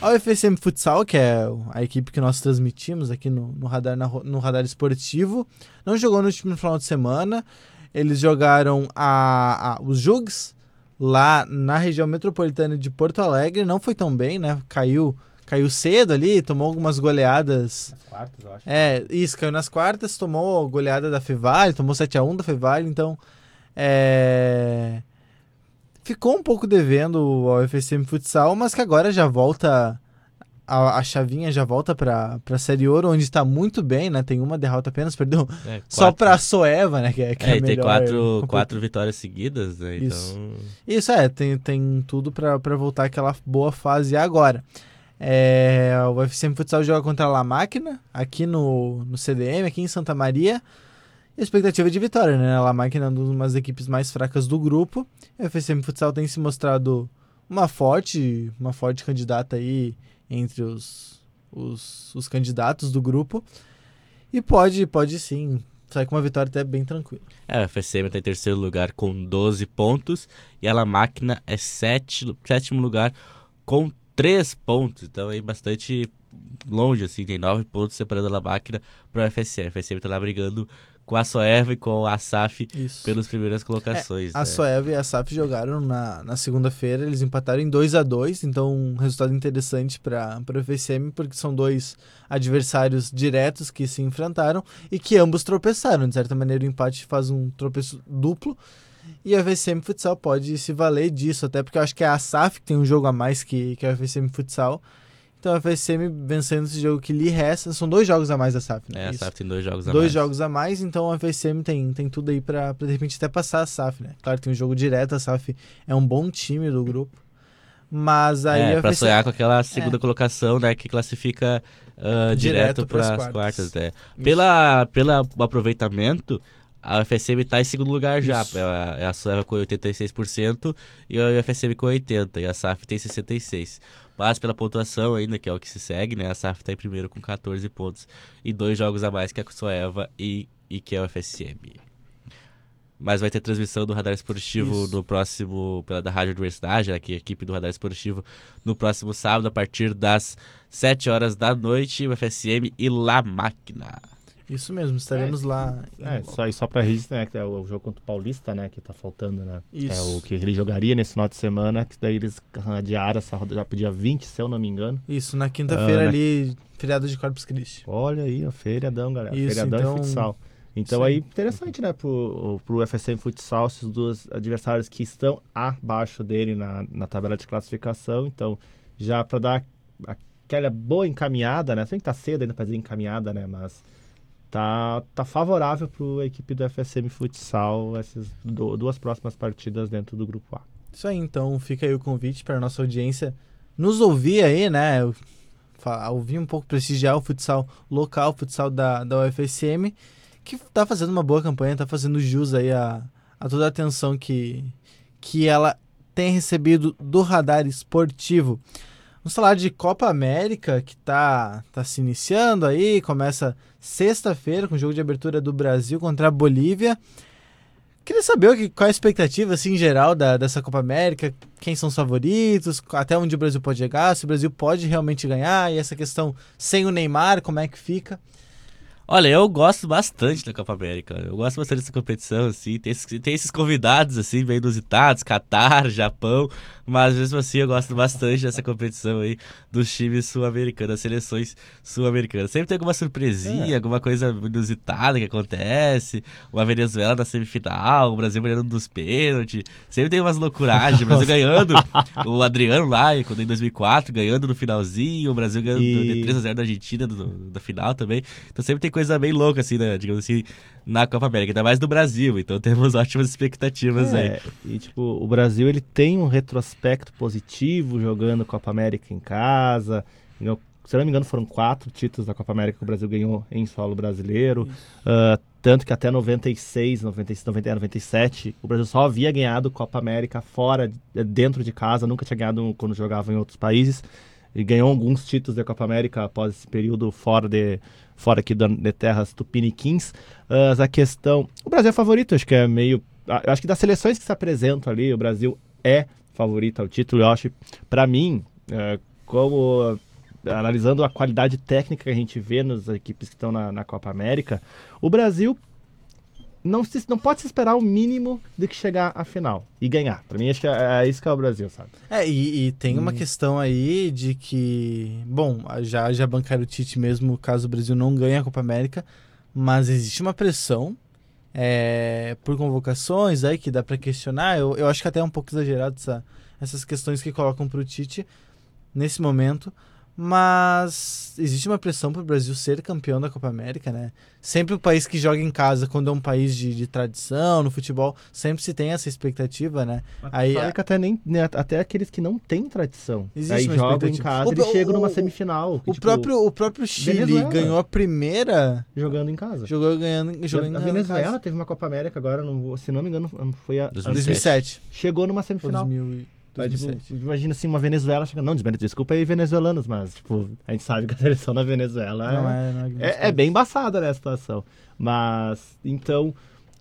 A UFSM Futsal, que é a equipe que nós transmitimos aqui no, no radar, na, no radar esportivo, não jogou no último final de semana. Eles jogaram a, a, os Jugs lá na região metropolitana de Porto Alegre. Não foi tão bem, né? Caiu caiu cedo ali, tomou algumas goleadas. Nas quartas, eu acho. É, isso, caiu nas quartas, tomou goleada da Fevale, tomou 7x1 da Fevale, então. É... Ficou um pouco devendo ao FSM Futsal, mas que agora já volta. A, a chavinha já volta para a Série Ouro, onde está muito bem, né? Tem uma derrota apenas, perdeu é, só para a Soeva, né? Que é, que é, é tem quatro, quatro vitórias seguidas, né? Isso, então... Isso é, tem, tem tudo para voltar aquela boa fase agora. É, o UFCM Futsal joga contra a La Máquina, aqui no, no CDM, aqui em Santa Maria. E a expectativa é de vitória, né? A La Máquina é uma das equipes mais fracas do grupo. O UFCM Futsal tem se mostrado uma forte, uma forte candidata aí entre os, os, os candidatos do grupo. E pode, pode sim sair com uma vitória até bem tranquila. É, o FSM está em terceiro lugar com 12 pontos e a La Máquina é sete, sétimo lugar com três pontos, então aí bastante longe, assim, tem nove pontos separando a máquina para o FSM. O FSM está lá brigando com a Soeva e com a SAF Isso. pelas primeiras colocações. É, a né? Soeva e a SAF jogaram na, na segunda-feira, eles empataram em 2 a 2 então um resultado interessante para o FSM, porque são dois adversários diretos que se enfrentaram e que ambos tropeçaram. De certa maneira, o empate faz um tropeço duplo. E a FSM Futsal pode se valer disso, até porque eu acho que é a SAF que tem um jogo a mais que, que a FSM Futsal. Então a FSM vencendo esse jogo que lhe resta, são dois jogos a mais da SAF, né? É, a SAF tem dois jogos a dois mais. Dois jogos a mais, então a FSM tem, tem tudo aí pra, pra de repente até passar a SAF, né? Claro, tem um jogo direto, a SAF é um bom time do grupo. Mas aí é, a pra FSM... sonhar com aquela segunda é. colocação, né? Que classifica uh, direto, direto para as quartas. quartas é. Pela, pela aproveitamento, a UFSM está em segundo lugar já. É a, a Sueva com 86% e a UFSM com 80%. E a SAF tem 66%. Mas pela pontuação ainda, que é o que se segue, né? A SAF está em primeiro com 14 pontos. E dois jogos a mais que a Sueva e, e que é a UFSM. mas vai ter transmissão do Radar Esportivo Isso. no próximo, pela da Rádio Universidade, aqui, a equipe do Radar Esportivo, no próximo sábado, a partir das 7 horas da noite, o FSM e La Máquina. Isso mesmo, estaremos é, lá. É, só, só para registrar, né, que é o jogo contra o Paulista, né, que tá faltando, né? Isso. É o que ele jogaria nesse final de semana, que daí eles adiaram essa roda já pro dia 20, se eu não me engano. Isso, na quinta-feira ah, ali, né? feriado de Corpus Christi. Olha aí, o feriadão, galera. Isso, feriadão então... e futsal. Então Sim. aí, interessante, né, pro, pro FSM Futsal, esses dois adversários que estão abaixo dele na, na tabela de classificação. Então, já para dar aquela boa encaminhada, né? Sem que tá cedo ainda para dizer encaminhada, né? Mas tá, tá favorável para a equipe do FSM Futsal essas do, duas próximas partidas dentro do grupo A. Isso aí, então fica aí o convite para nossa audiência nos ouvir aí, né? Ouvir um pouco, prestigiar o futsal local, o futsal da, da UFSM, que tá fazendo uma boa campanha, tá fazendo jus aí a, a toda a atenção que, que ela tem recebido do radar esportivo. Vamos falar de Copa América, que tá, tá se iniciando aí, começa sexta-feira com o jogo de abertura do Brasil contra a Bolívia. Queria saber que, qual a expectativa assim, em geral da, dessa Copa América, quem são os favoritos, até onde o Brasil pode chegar, se o Brasil pode realmente ganhar, e essa questão sem o Neymar, como é que fica? Olha, eu gosto bastante da Copa América. Eu gosto bastante dessa competição, assim. Tem esses, tem esses convidados, assim, bem inusitados, Catar, Japão. Mas mesmo assim eu gosto bastante dessa competição aí dos times sul-americanos, das seleções sul-americanas. Sempre tem alguma surpresinha, é. alguma coisa inusitada que acontece. Uma Venezuela na semifinal, o Brasil ganhando dos pênaltis. Sempre tem umas loucuragens. O Brasil ganhando, o Adriano lá, quando em 2004, ganhando no finalzinho. O Brasil ganhando e... 3x0 da Argentina no, da final também. Então sempre tem coisa bem louca, assim, né? Digamos assim, na Copa América, ainda mais do Brasil. Então temos ótimas expectativas é, aí. E tipo, o Brasil ele tem um retrospecto positivo jogando Copa América em casa. Se eu não me engano, foram quatro títulos da Copa América que o Brasil ganhou em solo brasileiro. Uh, tanto que até 96, 96, 97, o Brasil só havia ganhado Copa América fora, dentro de casa, nunca tinha ganhado quando jogava em outros países. E ganhou alguns títulos da Copa América após esse período fora de, fora aqui de terras tupiniquins. Uh, a questão. O Brasil é favorito, acho que é meio. Acho que das seleções que se apresentam ali, o Brasil é favorito ao título. Eu acho, para mim, uh, como analisando a qualidade técnica que a gente vê nas equipes que estão na, na Copa América, o Brasil não, se, não pode se esperar o mínimo de que chegar à final e ganhar. Para mim, acho que é, é, isso que é o Brasil, sabe? É, e, e tem hum. uma questão aí de que, bom, já, já bancaram o Tite mesmo caso o Brasil não ganhe a Copa América, mas existe uma pressão é, por convocações aí que dá para questionar. Eu, eu acho que até é um pouco exagerado essa, essas questões que colocam para o Tite nesse momento. Mas existe uma pressão para o Brasil ser campeão da Copa América, né? Sempre o país que joga em casa, quando é um país de, de tradição no futebol, sempre se tem essa expectativa, né? Mas aí a... até nem né, até aqueles que não têm tradição, existe aí jogam em casa, e chegam numa semifinal. O tipo, próprio o próprio Chile Venezuela. ganhou a primeira jogando em casa. Jogou ganhando, jogando a, a Venezuela teve uma Copa América agora, não, se não me engano, foi a 2007. 2007. Chegou numa semifinal. 2000 tipo, imagina assim, uma Venezuela chega. Não, desculpa aí, venezuelanos, mas tipo, a gente sabe que a seleção da Venezuela não é, é, não é, é, é bem embaçada né, a situação. Mas, então,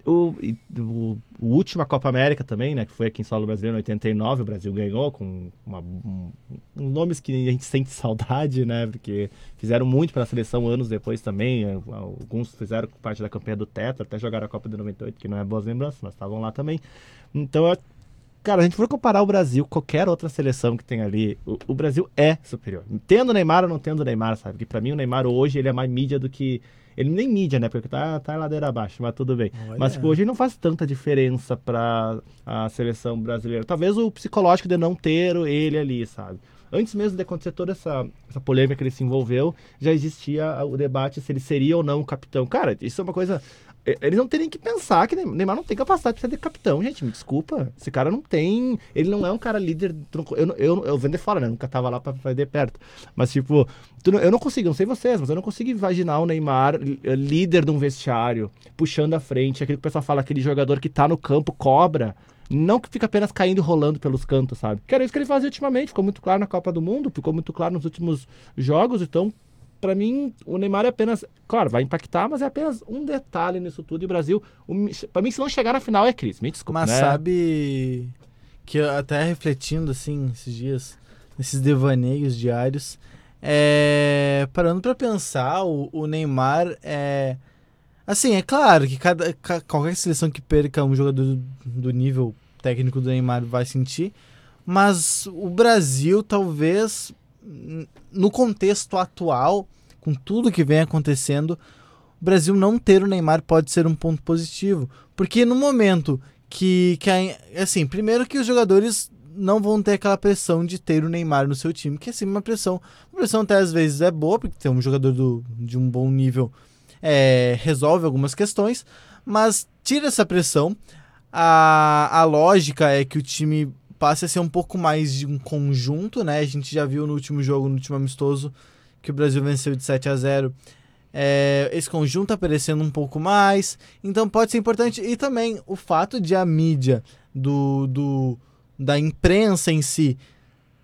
o, o, o última Copa América também, né, que foi aqui em solo brasileiro em 89, o Brasil ganhou com uma, um, nomes que a gente sente saudade, né, porque fizeram muito para a seleção anos depois também, é, alguns fizeram parte da campanha do Tetra, até jogaram a Copa de 98, que não é boas lembranças, mas estavam lá também. Então, Cara, a gente for comparar o Brasil com qualquer outra seleção que tem ali, o, o, Brasil é superior. Tendo Neymar ou não tendo Neymar, sabe? Porque pra mim o Neymar hoje ele é mais mídia do que. Ele nem mídia, né? Porque tá, tá ladeira abaixo, mas tudo bem. Olha. Mas tipo, hoje não faz tanta diferença pra a seleção brasileira. Talvez o psicológico de não ter ele ali, sabe? Antes mesmo de acontecer toda essa, essa polêmica que ele se envolveu, já existia o debate se ele seria ou não o capitão. Cara, isso é uma coisa eles não terem que pensar que Neymar não tem capacidade para ser capitão, gente. Me desculpa. Esse cara não tem. Ele não é um cara líder. Eu, eu, eu vendo de fora, né? Nunca tava lá pra fazer perto. Mas, tipo, eu não consigo, não sei vocês, mas eu não consigo imaginar o Neymar eh, líder de um vestiário, puxando a frente. Aquele que o pessoal fala, aquele jogador que tá no campo, cobra. Não que fica apenas caindo e rolando pelos cantos, sabe? Que era isso que ele fazia ultimamente. Ficou muito claro na Copa do Mundo, ficou muito claro nos últimos jogos. Então, para mim, o Neymar é apenas. Claro, vai impactar, mas é apenas um detalhe nisso tudo. E o Brasil, para mim, se não chegar na final é crise. Me desculpa. Mas né? sabe que até refletindo assim esses dias, nesses devaneios diários, é, parando para pensar, o, o, Neymar é. Assim, é claro que cada, qualquer seleção que perca um jogador do, do nível técnico do Neymar vai sentir, mas o Brasil talvez no contexto atual, com tudo que vem acontecendo, o Brasil não ter o Neymar pode ser um ponto positivo. Porque no momento que, que assim, primeiro que os jogadores não vão ter aquela pressão de ter o Neymar no seu time, que é sempre uma pressão. Uma pressão até às vezes é boa, porque ter um jogador do, de um bom nível é, resolve algumas questões, mas tira essa pressão. A, a lógica é que o time passe a ser um pouco mais de um conjunto, né? A gente já viu no último jogo, no último amistoso, que o Brasil venceu de 7 a 0 é, esse conjunto aparecendo um pouco mais. Então pode ser importante. E também o fato de a mídia do, do da imprensa em si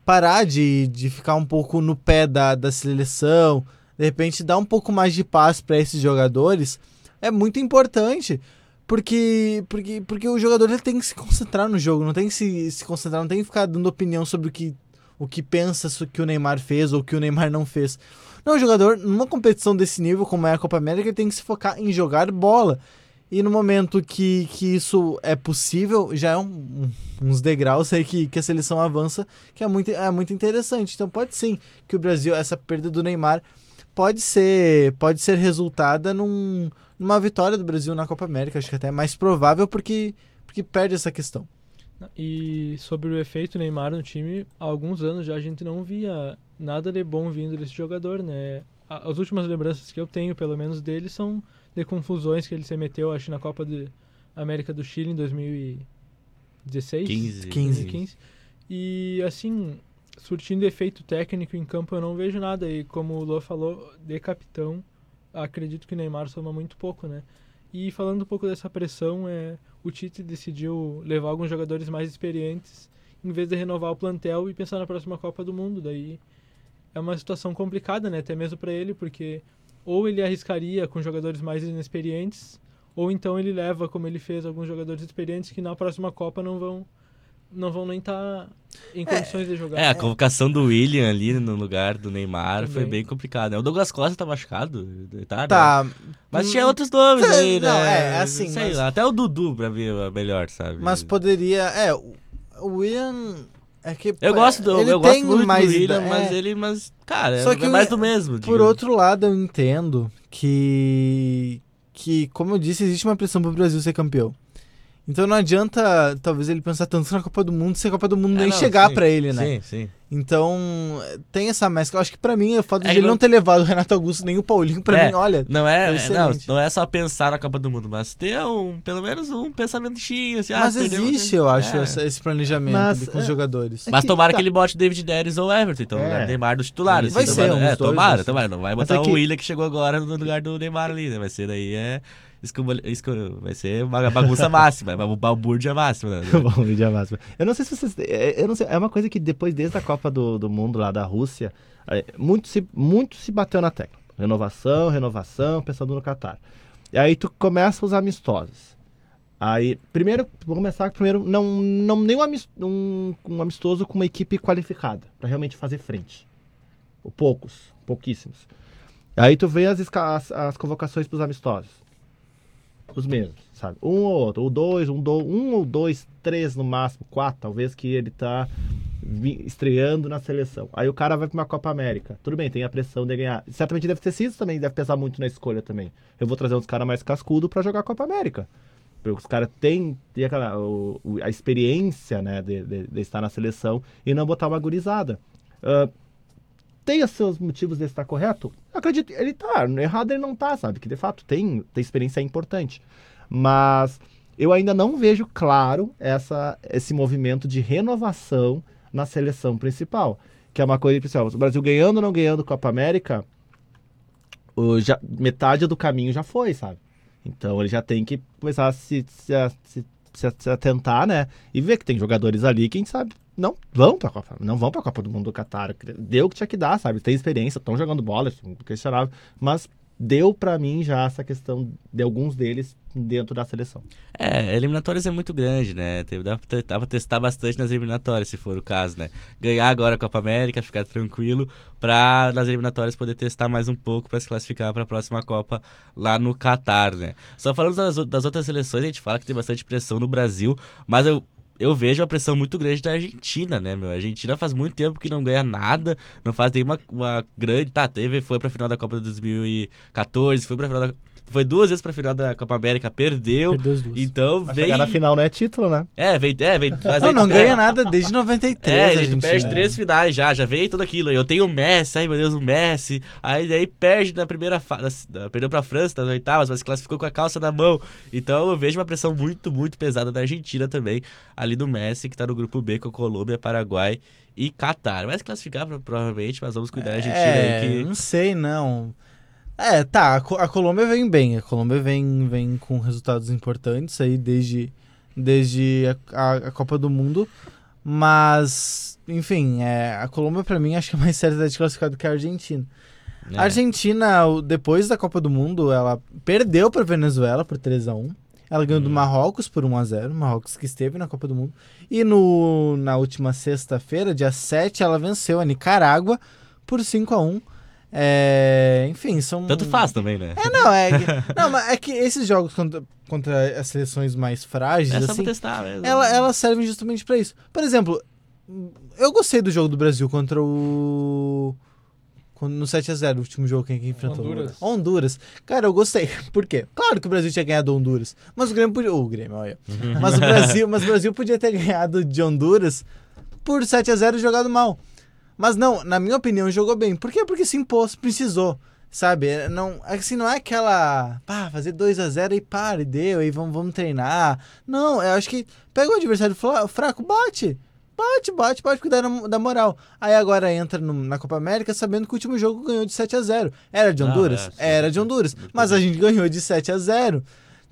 parar de, de ficar um pouco no pé da, da seleção, de repente dar um pouco mais de paz para esses jogadores, é muito importante. Porque, porque, porque o jogador ele tem que se concentrar no jogo, não tem que se, se concentrar, não tem que ficar dando opinião sobre o que, o que pensa que o Neymar fez ou que o Neymar não fez. Não, o jogador, numa competição desse nível, como é a Copa América, ele tem que se focar em jogar bola. E no momento que, que isso é possível, já é um, uns degraus aí que, que a seleção avança, que é muito, é muito interessante. Então pode sim que o Brasil, essa perda do Neymar, pode ser, pode ser resultada num, numa vitória do Brasil na Copa América. Acho que até é mais provável porque, porque perde essa questão. E sobre o efeito Neymar no time, há alguns anos já a gente não via nada de bom vindo desse jogador, né? As últimas lembranças que eu tenho, pelo menos dele, são de confusões que ele se meteu, acho, na Copa de América do Chile em 2016. 15. 15. 15. E, assim, surtindo efeito técnico em campo, eu não vejo nada. E como o Lô falou, de capitão, acredito que o Neymar soma muito pouco, né? E falando um pouco dessa pressão, é, o Tite decidiu levar alguns jogadores mais experientes em vez de renovar o plantel e pensar na próxima Copa do Mundo. Daí é uma situação complicada, né? Até mesmo para ele, porque ou ele arriscaria com jogadores mais inexperientes, ou então ele leva, como ele fez, alguns jogadores experientes que na próxima Copa não vão não vão nem estar tá em é. condições é, de jogar. É, a convocação do William ali no lugar do Neymar Também. foi bem complicada. Né? O Douglas Costa tá machucado, tá? Tá. Né? Mas tinha outros nomes aí, né? Não, é, assim. Sei mas... lá, até o Dudu pra ver melhor, sabe? Mas poderia. É, o William. É que, eu gosto do, ele eu tem gosto muito mais do William, é... mas ele, mas, cara, Só que é mais do mesmo. Por outro lado, eu entendo que, que, como eu disse, existe uma pressão pro Brasil ser campeão. Então não adianta, talvez, ele pensar tanto na Copa do Mundo se a Copa do Mundo é, nem não, chegar para ele, né? Sim, sim. Então, tem essa mescla. Eu acho que para mim, o fato é de ele não ter levado o Renato Augusto nem o Paulinho, para é, mim, olha. Não é, é não, não é só pensar na Copa do Mundo, mas ter um, pelo menos um pensamentinho assim. Ah, mas existe, eu acho, é. esse planejamento mas, com os é, jogadores. mas tomara tá. que ele bote David Neres ou Everton, então, é. Neymar dos titulares. Vai assim, ser, tomara, um é, tomara, tomara. Não vai botar o William que chegou agora no lugar do Neymar ali, né? Vai ser daí, é vai ser uma bagunça máxima, é uma balbúrdia máxima. Né? balbúrdia máxima. Eu não sei se vocês. É, eu não sei, é uma coisa que depois, desde a Copa do, do Mundo lá da Rússia, é, muito se, muito se bateu na tecla. Renovação, renovação, pensando no Qatar. E aí tu começa os amistosos. Aí, primeiro, vou começar primeiro, não, não nem um, um amistoso com uma equipe qualificada, para realmente fazer frente. Poucos, pouquíssimos. Aí tu vê as, as, as convocações para os amistosos os mesmos, sabe? Um ou outro, ou dois, um, do, um ou dois, três no máximo, quatro, talvez que ele tá estreando na seleção. Aí o cara vai para uma Copa América. Tudo bem, tem a pressão de ganhar. Certamente deve ter sido também, deve pesar muito na escolha também. Eu vou trazer uns caras mais cascudo para jogar a Copa América. Porque os caras têm, a experiência né, de, de, de, estar na seleção e não botar uma gurizada. Uh, tem seus motivos de estar correto? Eu acredito, ele tá, errado ele não tá, sabe? Que de fato tem, tem experiência importante. Mas eu ainda não vejo claro essa, esse movimento de renovação na seleção principal. Que é uma coisa principal. O Brasil ganhando ou não ganhando Copa América, o, já, metade do caminho já foi, sabe? Então ele já tem que começar a se, se, se, se, se atentar, né? E ver que tem jogadores ali, quem sabe não vão pra Copa, não vão pra Copa do Mundo do Qatar. Deu o que tinha que dar, sabe? Tem experiência, estão jogando bola, questionável, mas deu para mim já essa questão de alguns deles dentro da seleção. É, eliminatórias é muito grande, né? Dá pra testar bastante nas eliminatórias, se for o caso, né? Ganhar agora a Copa América, ficar tranquilo, pra nas eliminatórias poder testar mais um pouco para se classificar para a próxima Copa lá no Catar, né? Só falando das, das outras seleções, a gente fala que tem bastante pressão no Brasil, mas eu eu vejo a pressão muito grande da Argentina, né, meu? A Argentina faz muito tempo que não ganha nada, não faz nenhuma uma grande. Tá, teve, foi pra final da Copa de 2014, foi pra final da foi duas vezes pra final da Copa América, perdeu. Perdeu as duas. Então Mas vem. na final não é título, né? É, vem. É, vem mas não, não ganha nada desde 93. É, a gente perde três finais já, já veio tudo aquilo. Eu tenho o Messi, ai meu Deus, o Messi. Aí daí perde na primeira fase. Perdeu pra França nas oitavas, mas classificou com a calça na mão. Então eu vejo uma pressão muito, muito pesada da Argentina também. Ali do Messi, que tá no grupo B com Colômbia, Paraguai e Catar. Vai se classificar provavelmente, mas vamos cuidar da Argentina é, aí que. Não sei, não. É, tá, a, Colômbia vem bem. A Colômbia vem, vem com resultados importantes aí desde, desde a, a, a Copa do Mundo. Mas, enfim, é, a Colômbia para mim acho que é mais certa de classificar do que a Argentina. É. A Argentina, depois da Copa do Mundo, ela perdeu para Venezuela por 3 a 1 Ela ganhou hum. do Marrocos por 1 a 0 Marrocos que esteve na Copa do Mundo. E no, na última sexta-feira, dia 7, ela venceu a Nicarágua por 5 a 1 é, enfim, são. Tanto faz também, né? É, não, é. não, mas é que esses jogos contra, contra as seleções mais frágeis. É assim, testar mesmo. Ela, elas servem justamente para isso. Por exemplo, eu gostei do jogo do Brasil contra o. No 7x0, o último jogo quem, quem enfrentou? Honduras. Honduras. Cara, eu gostei. Por quê? Claro que o Brasil tinha ganhado Honduras. Mas o Grêmio podia. O Grêmio, olha. mas, o Brasil, mas o Brasil podia ter ganhado de Honduras por 7x0 e jogado mal. Mas não, na minha opinião, jogou bem. Por quê? Porque se impôs, precisou. Sabe? É, não, assim, não é aquela. Pá, fazer 2 a 0 e para, e deu, e vamos, vamos treinar. Não, eu acho que pega o adversário fraco, bate. Bate, bate, bate, porque dá, dá moral. Aí agora entra no, na Copa América sabendo que o último jogo ganhou de 7 a 0 Era de Honduras? Não, é, Era de Honduras. Mas a gente ganhou de 7 a 0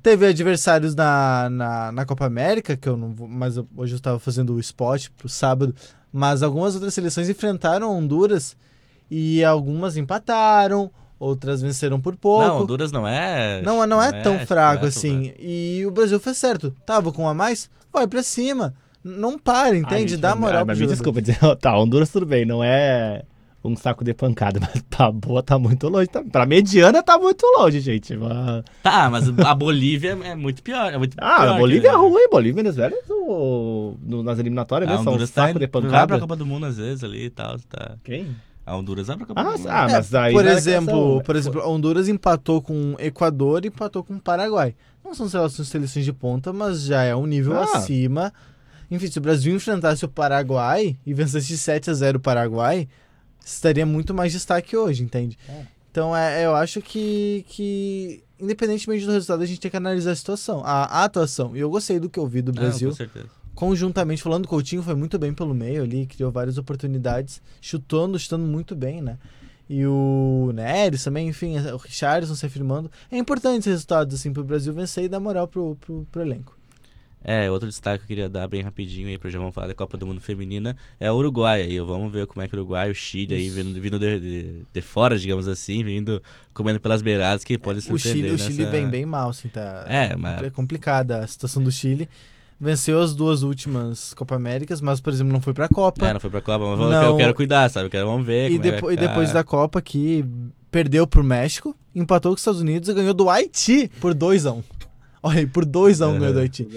Teve adversários na, na, na Copa América, que eu não vou. Mas eu, hoje eu estava fazendo o spot pro sábado. Mas algumas outras seleções enfrentaram Honduras e algumas empataram, outras venceram por pouco. Não, Honduras não é. Não, não, é, não é tão fraco é assim. E o Brasil fez certo. Tava com a mais, vai para cima. Não para, entende? Dá moral ah, mas me desculpa dizer, tá, Honduras tudo bem, não é um saco de pancada, mas pra boa tá muito longe. Tá, pra mediana tá muito longe, gente. Mas... Tá, mas a Bolívia é muito pior. É muito ah, pior a Bolívia é ruim. Bolívia e Venezuela no, nas eliminatórias ah, são um saco tá de pancada. Vai pra Copa do Mundo às vezes ali e tal. Tá. Quem? A Honduras vai pra Copa ah, do Mundo. Ah, mas aí por exemplo, por exemplo, a Honduras empatou com Equador e empatou com Paraguai. Não são seleções de ponta, mas já é um nível ah. acima. Enfim, se o Brasil enfrentasse o Paraguai e vencesse 7 a 0 o Paraguai, estaria muito mais destaque hoje, entende? É. Então, é, eu acho que, que, independentemente do resultado, a gente tem que analisar a situação, a, a atuação. E eu gostei do que eu vi do Brasil. com certeza. Conjuntamente, falando, o Coutinho foi muito bem pelo meio ali, criou várias oportunidades, chutando, chutando muito bem, né? E o Neres também, enfim, o Richardson se afirmando. É importante esses resultados, assim, pro Brasil vencer e dar moral pro, pro, pro elenco. É, outro destaque que eu queria dar bem rapidinho aí, para já vamos falar da Copa do Mundo Feminina, é o Uruguai. Aí vamos ver como é que o Uruguai, o Chile aí, vindo, vindo de, de, de, fora, digamos assim, vindo comendo pelas beiradas, que pode surpreender. O Chile, nessa... o Chile vem bem mal, assim, tá. É, mas... É complicada a situação do Chile. Venceu as duas últimas Copa Américas, mas, por exemplo, não foi pra Copa. É, não foi pra Copa, mas não... eu quero cuidar, sabe? Eu quero, vamos ver. E, depo e depois da Copa aqui, perdeu pro México, empatou com os Estados Unidos e ganhou do Haiti por 2 a 1 um. Olha aí, por 2x1 um ganhou do Haiti.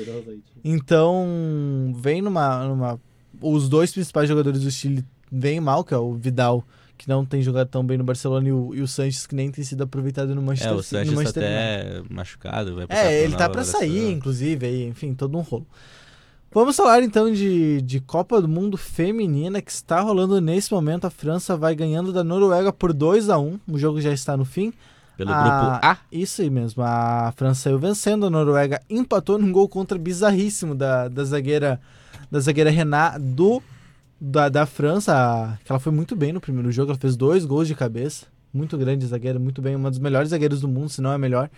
Então, vem numa, numa. Os dois principais jogadores do Chile vêm mal, que é o Vidal, que não tem jogado tão bem no Barcelona, e o, e o Sanches, que nem tem sido aproveitado no Manchester É, o Sanches no Manchester até machucado. Vai é, ele tá para sair, inclusive, aí, enfim, todo um rolo. Vamos falar então de, de Copa do Mundo Feminina que está rolando nesse momento. A França vai ganhando da Noruega por 2 a 1 O jogo já está no fim. Pelo a, grupo A? Isso aí mesmo. A França saiu vencendo, a Noruega empatou num gol contra bizarríssimo da, da zagueira da zagueira Renat do da, da França, que ela foi muito bem no primeiro jogo, ela fez dois gols de cabeça. Muito grande zagueira, muito bem, uma dos melhores zagueiros do mundo, se não é a melhor.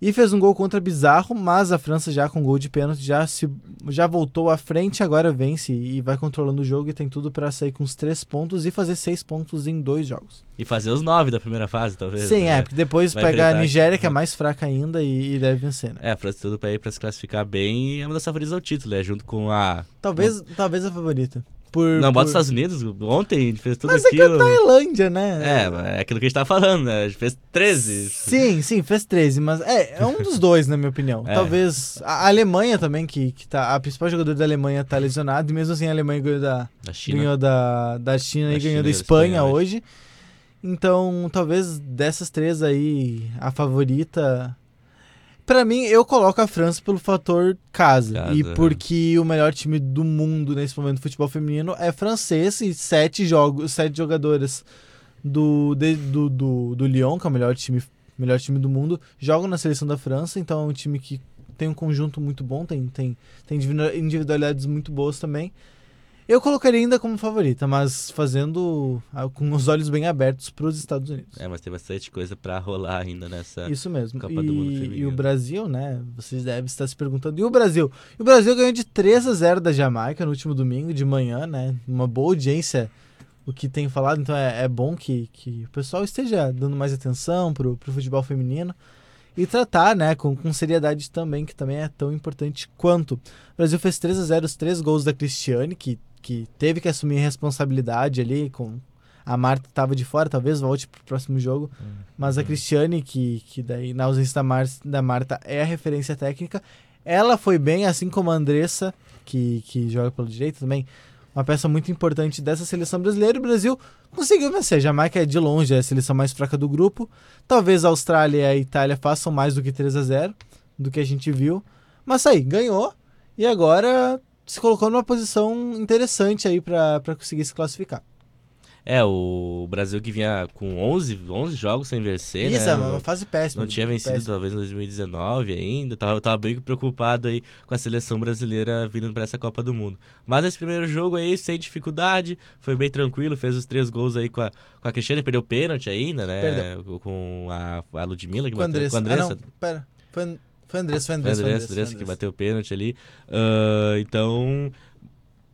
E fez um gol contra Bizarro, mas a França já com gol de pênalti já, se, já voltou à frente, agora vence e vai controlando o jogo e tem tudo para sair com os três pontos e fazer seis pontos em dois jogos. E fazer os nove da primeira fase, talvez. Sim, né? é, porque depois Vai pega a Nigéria, que é mais fraca ainda, e, e deve vencer, né? É, a França tem tudo pra ir pra se classificar bem e é uma das favoritas ao título, é junto com a. Talvez, talvez a favorita. Por, Não, por... bota os Estados Unidos, ontem a gente fez tudo Mas é que a aquilo. Tailândia, né? É, mas é aquilo que a gente tava falando, né? A gente fez 13. Sim, sim, fez 13, mas é, é um dos dois, na minha opinião. É. Talvez a Alemanha também, que, que tá. A principal jogadora da Alemanha tá lesionada, e mesmo assim a Alemanha ganhou da, Da China. ganhou da, da China Da e ganhou China da e da Espanha Espanha hoje. Então, talvez dessas três aí, a favorita. Pra mim, eu coloco a França pelo fator casa. Casa, e é. porque o melhor time do mundo nesse momento do futebol feminino é francês e sete jogos, sete jogadoras do, de- do, do, do Lyon, que é o melhor time, melhor time do mundo, jogam na seleção da França, então é um time que tem um conjunto muito bom, tem, tem, tem individu- individualidades muito boas também. Eu colocaria ainda como favorita, mas fazendo ah, com os olhos bem abertos para os Estados Unidos. É, mas tem bastante coisa pra rolar ainda nessa. Isso mesmo. Copa do Mundo E, feminino. e o Brasil, né? Vocês devem estar se perguntando. E o Brasil? E o Brasil ganhou de 3 a 0 da Jamaica no último domingo de manhã, né? Uma boa audiência, o que tem falado. Então é, é bom que, que o pessoal esteja dando mais atenção pro, pro futebol feminino. E tratar, né, com, com seriedade também, que também é tão importante quanto. O Brasil fez 3 a 0 os três gols da Cristiane, que, que teve que assumir responsabilidade ali com. A Marta estava de fora, talvez volte pro próximo jogo. Mas a Cristiane, que, que daí na ausência da, Mar da Marta é a referência técnica, ela foi bem, assim como a Andressa, que, que joga pelo direito também. Uma peça muito importante dessa seleção brasileira. O Brasil conseguiu vencer. Jamaica é de longe a seleção mais fraca do grupo. Talvez a Austrália e a Itália façam mais do que 3 a 0 do que a gente viu. Mas aí, ganhou. E agora se colocou numa posição interessante aí para conseguir se classificar. É, o Brasil que vinha com 11, 11 jogos sem vencer, Isso, né? é uma fase péssima. Não tinha vencido talvez em 2019 ainda. Tava, tava bem preocupado aí com a seleção brasileira vindo pra essa Copa do Mundo. Mas esse primeiro jogo aí, sem dificuldade, foi bem tranquilo, fez os três gols aí com a, com a Cristiane, perdeu o pênalti ainda, né? Com a, a Ludmilla que Com bateu. Andressa. Com a Andressa. Ah, não, pera. Foi, foi Andressa, foi Foi Andressa. Andressa, Andressa que bateu o pênalti ali. Ah, então.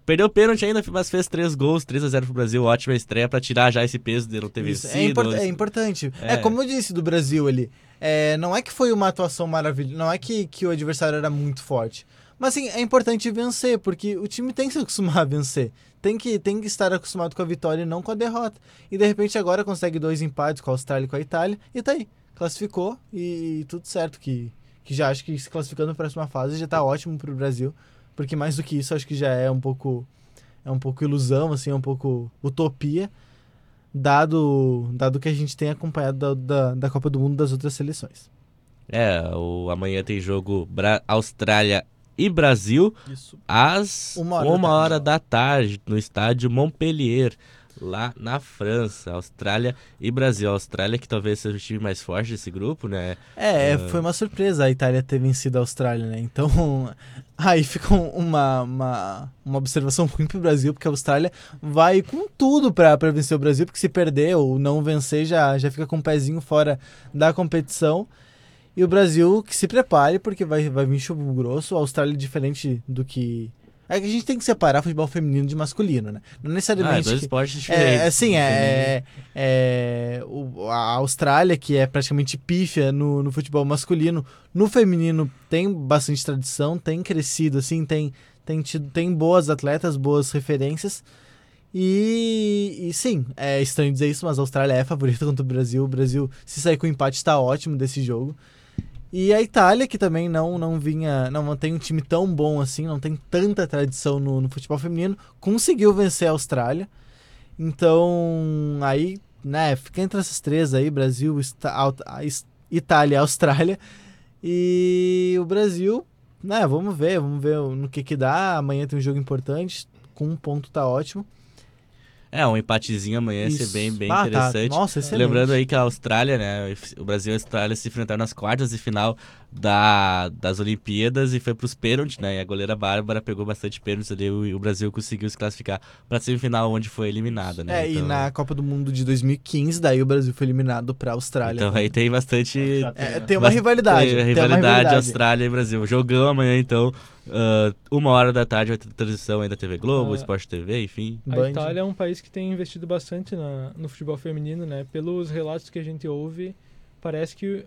Perdeu o pênalti ainda, mas fez três gols, 3 a 0 pro Brasil. Ótima estreia pra tirar já esse peso de não ter Isso, vencido. é, import- é importante. É. É. como eu disse do Brasil ali. É, não é que foi uma atuação maravilhosa, não é que, que o adversário era muito forte. Mas assim, é importante vencer, porque o time tem que se acostumar a vencer. Tem que, tem que estar acostumado com a vitória e não com a derrota. E de repente agora consegue dois empates com a Austrália e com a Itália. E tá aí. Classificou e, tudo certo. Que, que já acho que se classificando na próxima fase já tá ótimo pro Brasil. Porque mais do que isso, acho que já é um pouco. É um pouco ilusão, assim, é um pouco utopia dado dado que a gente tem acompanhado da, da, da Copa do Mundo das outras seleções. É, o, amanhã tem jogo Bra- Austrália e Brasil Isso. às Uma uma hora hora, da tarde. da tarde no estádio Montpellier, lá na França. Austrália e Brasil. A Austrália que talvez seja o time mais forte desse grupo, né? É, É. foi uma surpresa a Itália ter vencido a Austrália, né? Então, aí fica um- uma, uma, uma observação ruim pro Brasil, porque a Austrália vai com tudo pra vencer o Brasil, porque se perder ou não vencer, já, já fica com o pezinho fora da competição. E o Brasil que se prepare, porque vai, vai vir chuva grosso. A Austrália é diferente do que. É que a gente tem que separar futebol feminino de masculino, né? Não Ah, necessariamente. dois que- esportes diferentes. É, assim, é, é, o- a Austrália, que é praticamente pífia no, no futebol masculino, no feminino tem bastante tradição, tem crescido, assim, tem, tem, tido, tem boas atletas, boas referências. E, e sim, é estranho dizer isso, mas a Austrália é favorita contra o Brasil. O Brasil, se sair com empate, está ótimo desse jogo. E a Itália, que também não, não vinha, não tem um time tão bom assim, não tem tanta tradição no, no futebol feminino, conseguiu vencer a Austrália. Então, aí, né, fica entre essas três aí, Brasil, Itália e Austrália. E o Brasil, né, vamos ver, vamos ver no que que dá. Amanhã tem um jogo importante, com um ponto tá ótimo. É, um empatezinho amanhã ia ser bem, bem Ah, tá. interessante. Nossa, excelente. Lembrando aí que a Austrália, né? O Brasil e a Austrália se enfrentaram nas quartas de final da, das Olimpíadas e foi para os pênaltis, né? E a goleira Bárbara pegou bastante pênaltis ali e o Brasil conseguiu se classificar para a semifinal, onde foi eliminada, né? É, então... e na Copa do Mundo de 2015, daí o Brasil foi eliminado para a Austrália. Então aí tem bastante. É, tem uma rivalidade. Tem, tem rivalidade, rivalidade Austrália e Brasil. Jogão amanhã, então. Uh, uma hora da tarde vai ter transmissão aí da TV Globo, uh, Sport TV, enfim. A Band. Itália é um país que tem investido bastante na, no futebol feminino, né? Pelos relatos que a gente ouve, parece que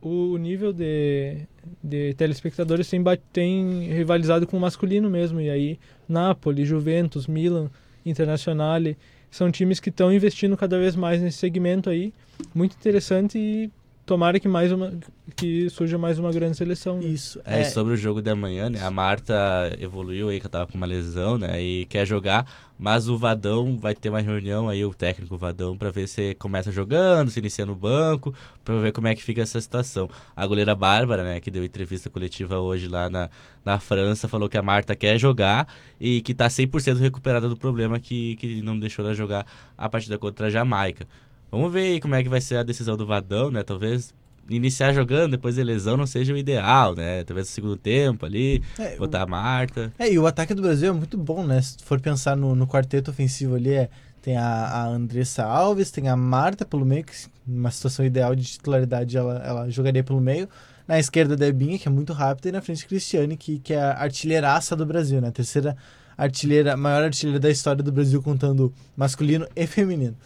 o nível de, de telespectadores tem, tem rivalizado com o masculino mesmo. E aí, Napoli, Juventus, Milan, Internazionale, são times que estão investindo cada vez mais nesse segmento aí. Muito interessante e tomara que mais uma que surja mais uma grande seleção. Né? Isso. É, é, sobre o jogo da manhã, né? A Marta evoluiu aí que ela tava com uma lesão, né? E quer jogar, mas o Vadão vai ter uma reunião aí o técnico Vadão para ver se começa jogando, se inicia no banco, para ver como é que fica essa situação. A goleira Bárbara, né, que deu entrevista coletiva hoje lá na, na França, falou que a Marta quer jogar e que tá 100% recuperada do problema que que não deixou ela jogar a partida contra a Jamaica. Vamos ver aí como é que vai ser a decisão do Vadão, né? Talvez iniciar jogando depois da lesão não seja o ideal, né? Talvez no segundo tempo ali, é, botar o... a Marta. É, e o ataque do Brasil é muito bom, né? Se for pensar no, no quarteto ofensivo ali, é, tem a, a Andressa Alves, tem a Marta pelo meio, que numa situação ideal de titularidade ela, ela jogaria pelo meio. Na esquerda, Debinha, que é muito rápida, e na frente, Cristiane, que, que é a artilheiraça do Brasil, né? A terceira artilheira, maior artilheira da história do Brasil, contando masculino e feminino.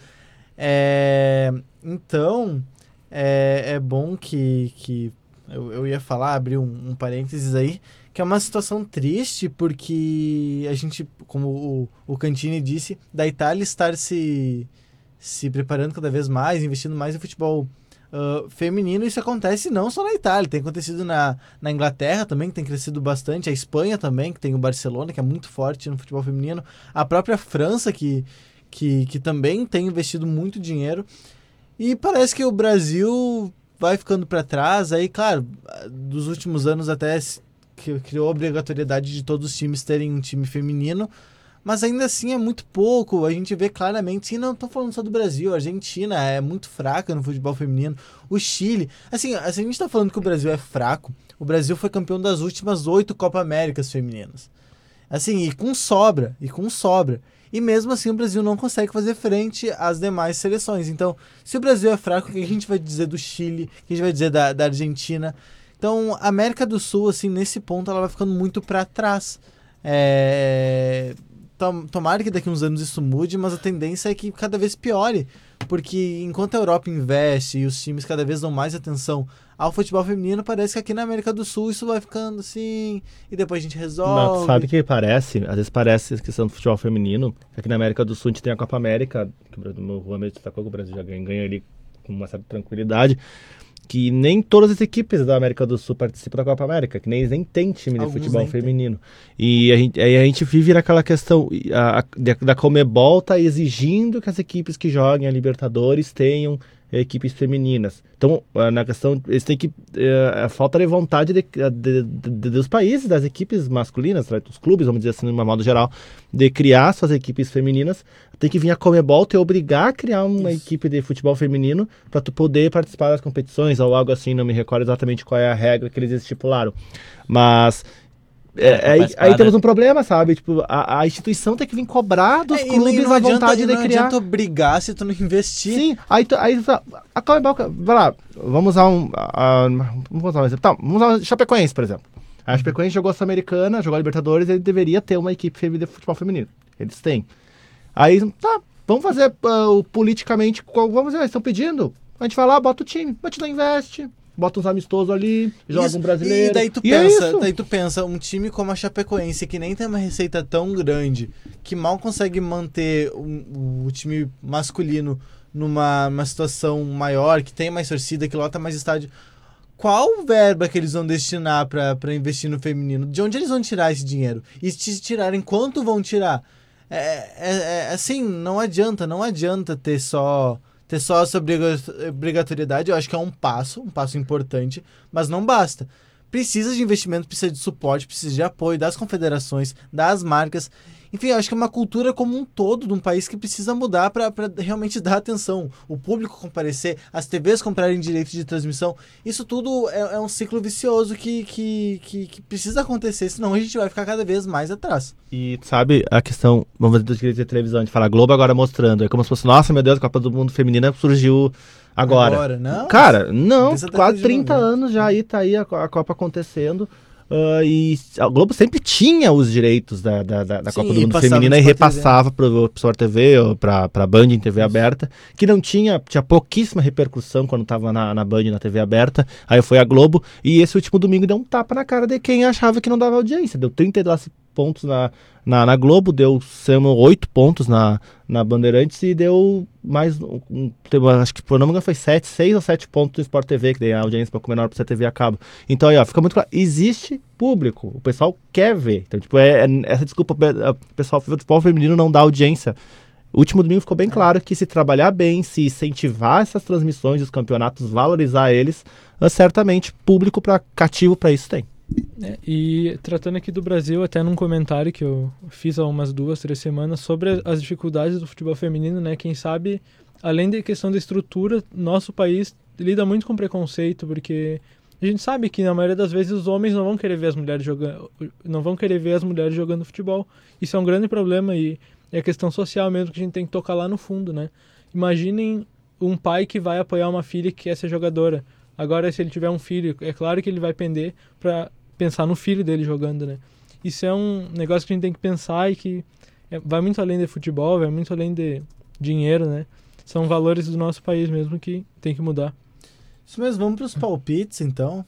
É, então, é, é bom que, que eu, eu ia falar, abrir um, um parênteses aí, que é uma situação triste porque a gente, como o, o Cantini disse, da Itália estar se, se preparando cada vez mais, investindo mais em futebol uh, feminino, isso acontece não só na Itália, tem acontecido na, na Inglaterra também, que tem crescido bastante, a Espanha também, que tem o Barcelona, que é muito forte no futebol feminino, a própria França, que que, que também tem investido muito dinheiro. E parece que o Brasil vai ficando para trás. Aí, claro, dos últimos anos até criou a obrigatoriedade de todos os times terem um time feminino. Mas ainda assim é muito pouco. A gente vê claramente, sim, não estou falando só do Brasil, a Argentina é muito fraca no futebol feminino, o Chile. Assim, assim a gente está falando que o Brasil é fraco. O Brasil foi campeão das últimas oito Copa Américas femininas. Assim, e com sobra, e com sobra. E mesmo assim o Brasil não consegue fazer frente às demais seleções. Então, se o Brasil é fraco, o que a gente vai dizer do Chile? O que a gente vai dizer da, da Argentina? Então, a América do Sul, assim, nesse ponto, ela vai ficando muito para trás. É... Tomara que daqui a uns anos isso mude, mas a tendência é que cada vez piore. Porque enquanto a Europa investe e os times cada vez dão mais atenção ao futebol feminino, parece que aqui na América do Sul isso vai ficando assim, e depois a gente resolve. Não, sabe que parece? Às vezes parece a questão do futebol feminino. Aqui na América do Sul a gente tem a Copa América, que o Juan mesmo destacou que o Brasil já ganha, ganha ali com uma certa tranquilidade que nem todas as equipes da América do Sul participam da Copa América, que nem, nem tem time de Alguns futebol feminino. Tem. E a gente, aí a gente vive naquela questão, a, a, da Comebol tá exigindo que as equipes que joguem a Libertadores tenham equipes femininas. Então, ah, na questão, eles têm que. É, falta de vontade de, de, de, dos países, das equipes masculinas, né, dos clubes, vamos dizer assim, de uma modo geral, de criar suas equipes femininas. Tem que vir a Comebol te obrigar a criar uma Isso. equipe de futebol feminino para tu poder participar das competições ou algo assim, não me recordo exatamente qual é a regra que eles estipularam. Mas é, é, aí, aí, temos um problema, sabe? Tipo, a, a instituição tem que vir cobrar dos é, clubes a vontade adianta, de não criar. Não adianta obrigar se tu não investir. Sim, aí, tu, aí a Comebol, vai lá, vamos usar um, a, vamos usar um exemplo. Tá, vamos usar o Chapecoense, por exemplo. A uhum. Chapecoense jogou a Sul-Americana, jogou a Libertadores, ele deveria ter uma equipe de futebol feminino. Eles têm. Aí, tá, vamos fazer uh, politicamente, vamos ver, eles estão pedindo. A gente vai lá, bota o time, a gente não investe, bota uns amistosos ali, joga isso. um brasileiro. E daí tu e é pensa, é daí tu pensa, um time como a Chapecoense, que nem tem uma receita tão grande, que mal consegue manter o, o time masculino numa uma situação maior, que tem mais torcida, que lota mais estádio. Qual verba que eles vão destinar para investir no feminino? De onde eles vão tirar esse dinheiro? E se tirarem, quanto vão tirar? É, é, é assim, não adianta, não adianta ter só ter só essa obrigatoriedade, eu acho que é um passo, um passo importante, mas não basta. Precisa de investimento, precisa de suporte, precisa de apoio das confederações, das marcas. Enfim, eu acho que é uma cultura como um todo de um país que precisa mudar para realmente dar atenção. O público comparecer, as TVs comprarem direito de transmissão. Isso tudo é, é um ciclo vicioso que, que, que, que, precisa acontecer, senão a gente vai ficar cada vez mais atrás. E sabe a questão, vamos dizer, dos direitos de televisão, a gente fala Globo agora mostrando, é como se fosse, nossa, meu Deus, a Copa do Mundo Feminina surgiu agora. Agora, não? Cara, não, quase 30 anos já aí tá aí a, a Copa acontecendo. Uh, e a Globo sempre tinha os direitos da, da, da, Sim, Copa do Mundo Feminina e repassava para o Sport TV ou para a Band em TV Isso. aberta, que não tinha, tinha pouquíssima repercussão quando estava na, na Band na TV aberta. Aí foi a Globo e esse último domingo deu um tapa na cara de quem achava que não dava audiência. Deu 32 pontos na, na, na Globo, deu oito pontos na, na Bandeirantes e deu mais. Um, teve, acho que por não me engano foi sete, seis ou sete pontos do Sport TV, que tem a audiência para menor para TV a cabo. Então aí, ó, fica muito claro. Existe público, o pessoal quer ver. Então, tipo, é, é essa desculpa, o pessoal o futebol feminino não dá audiência. O último domingo ficou bem claro que se trabalhar bem, se incentivar essas transmissões dos campeonatos, valorizar eles, certamente público para cativo para isso tem. É, e tratando aqui do Brasil, até num comentário que eu fiz há umas duas, três semanas sobre as dificuldades do futebol feminino, né? Quem sabe, além da questão da estrutura, nosso país lida muito com preconceito, porque a gente sabe que na maioria das vezes os homens não vão querer ver as mulheres jogando, não vão querer ver as mulheres jogando futebol. Isso é um grande problema e é questão social mesmo que a gente tem que tocar lá no fundo, né? Imaginem um pai que vai apoiar uma filha que quer ser jogadora. Agora, se ele tiver um filho, é claro que ele vai pender para pensar no filho dele jogando, né? Isso é um negócio que a gente tem que pensar e que é, vai muito além de futebol, vai muito além de dinheiro, né? São valores do nosso país mesmo que tem que mudar. Isso mesmo, vamos para os palpites então.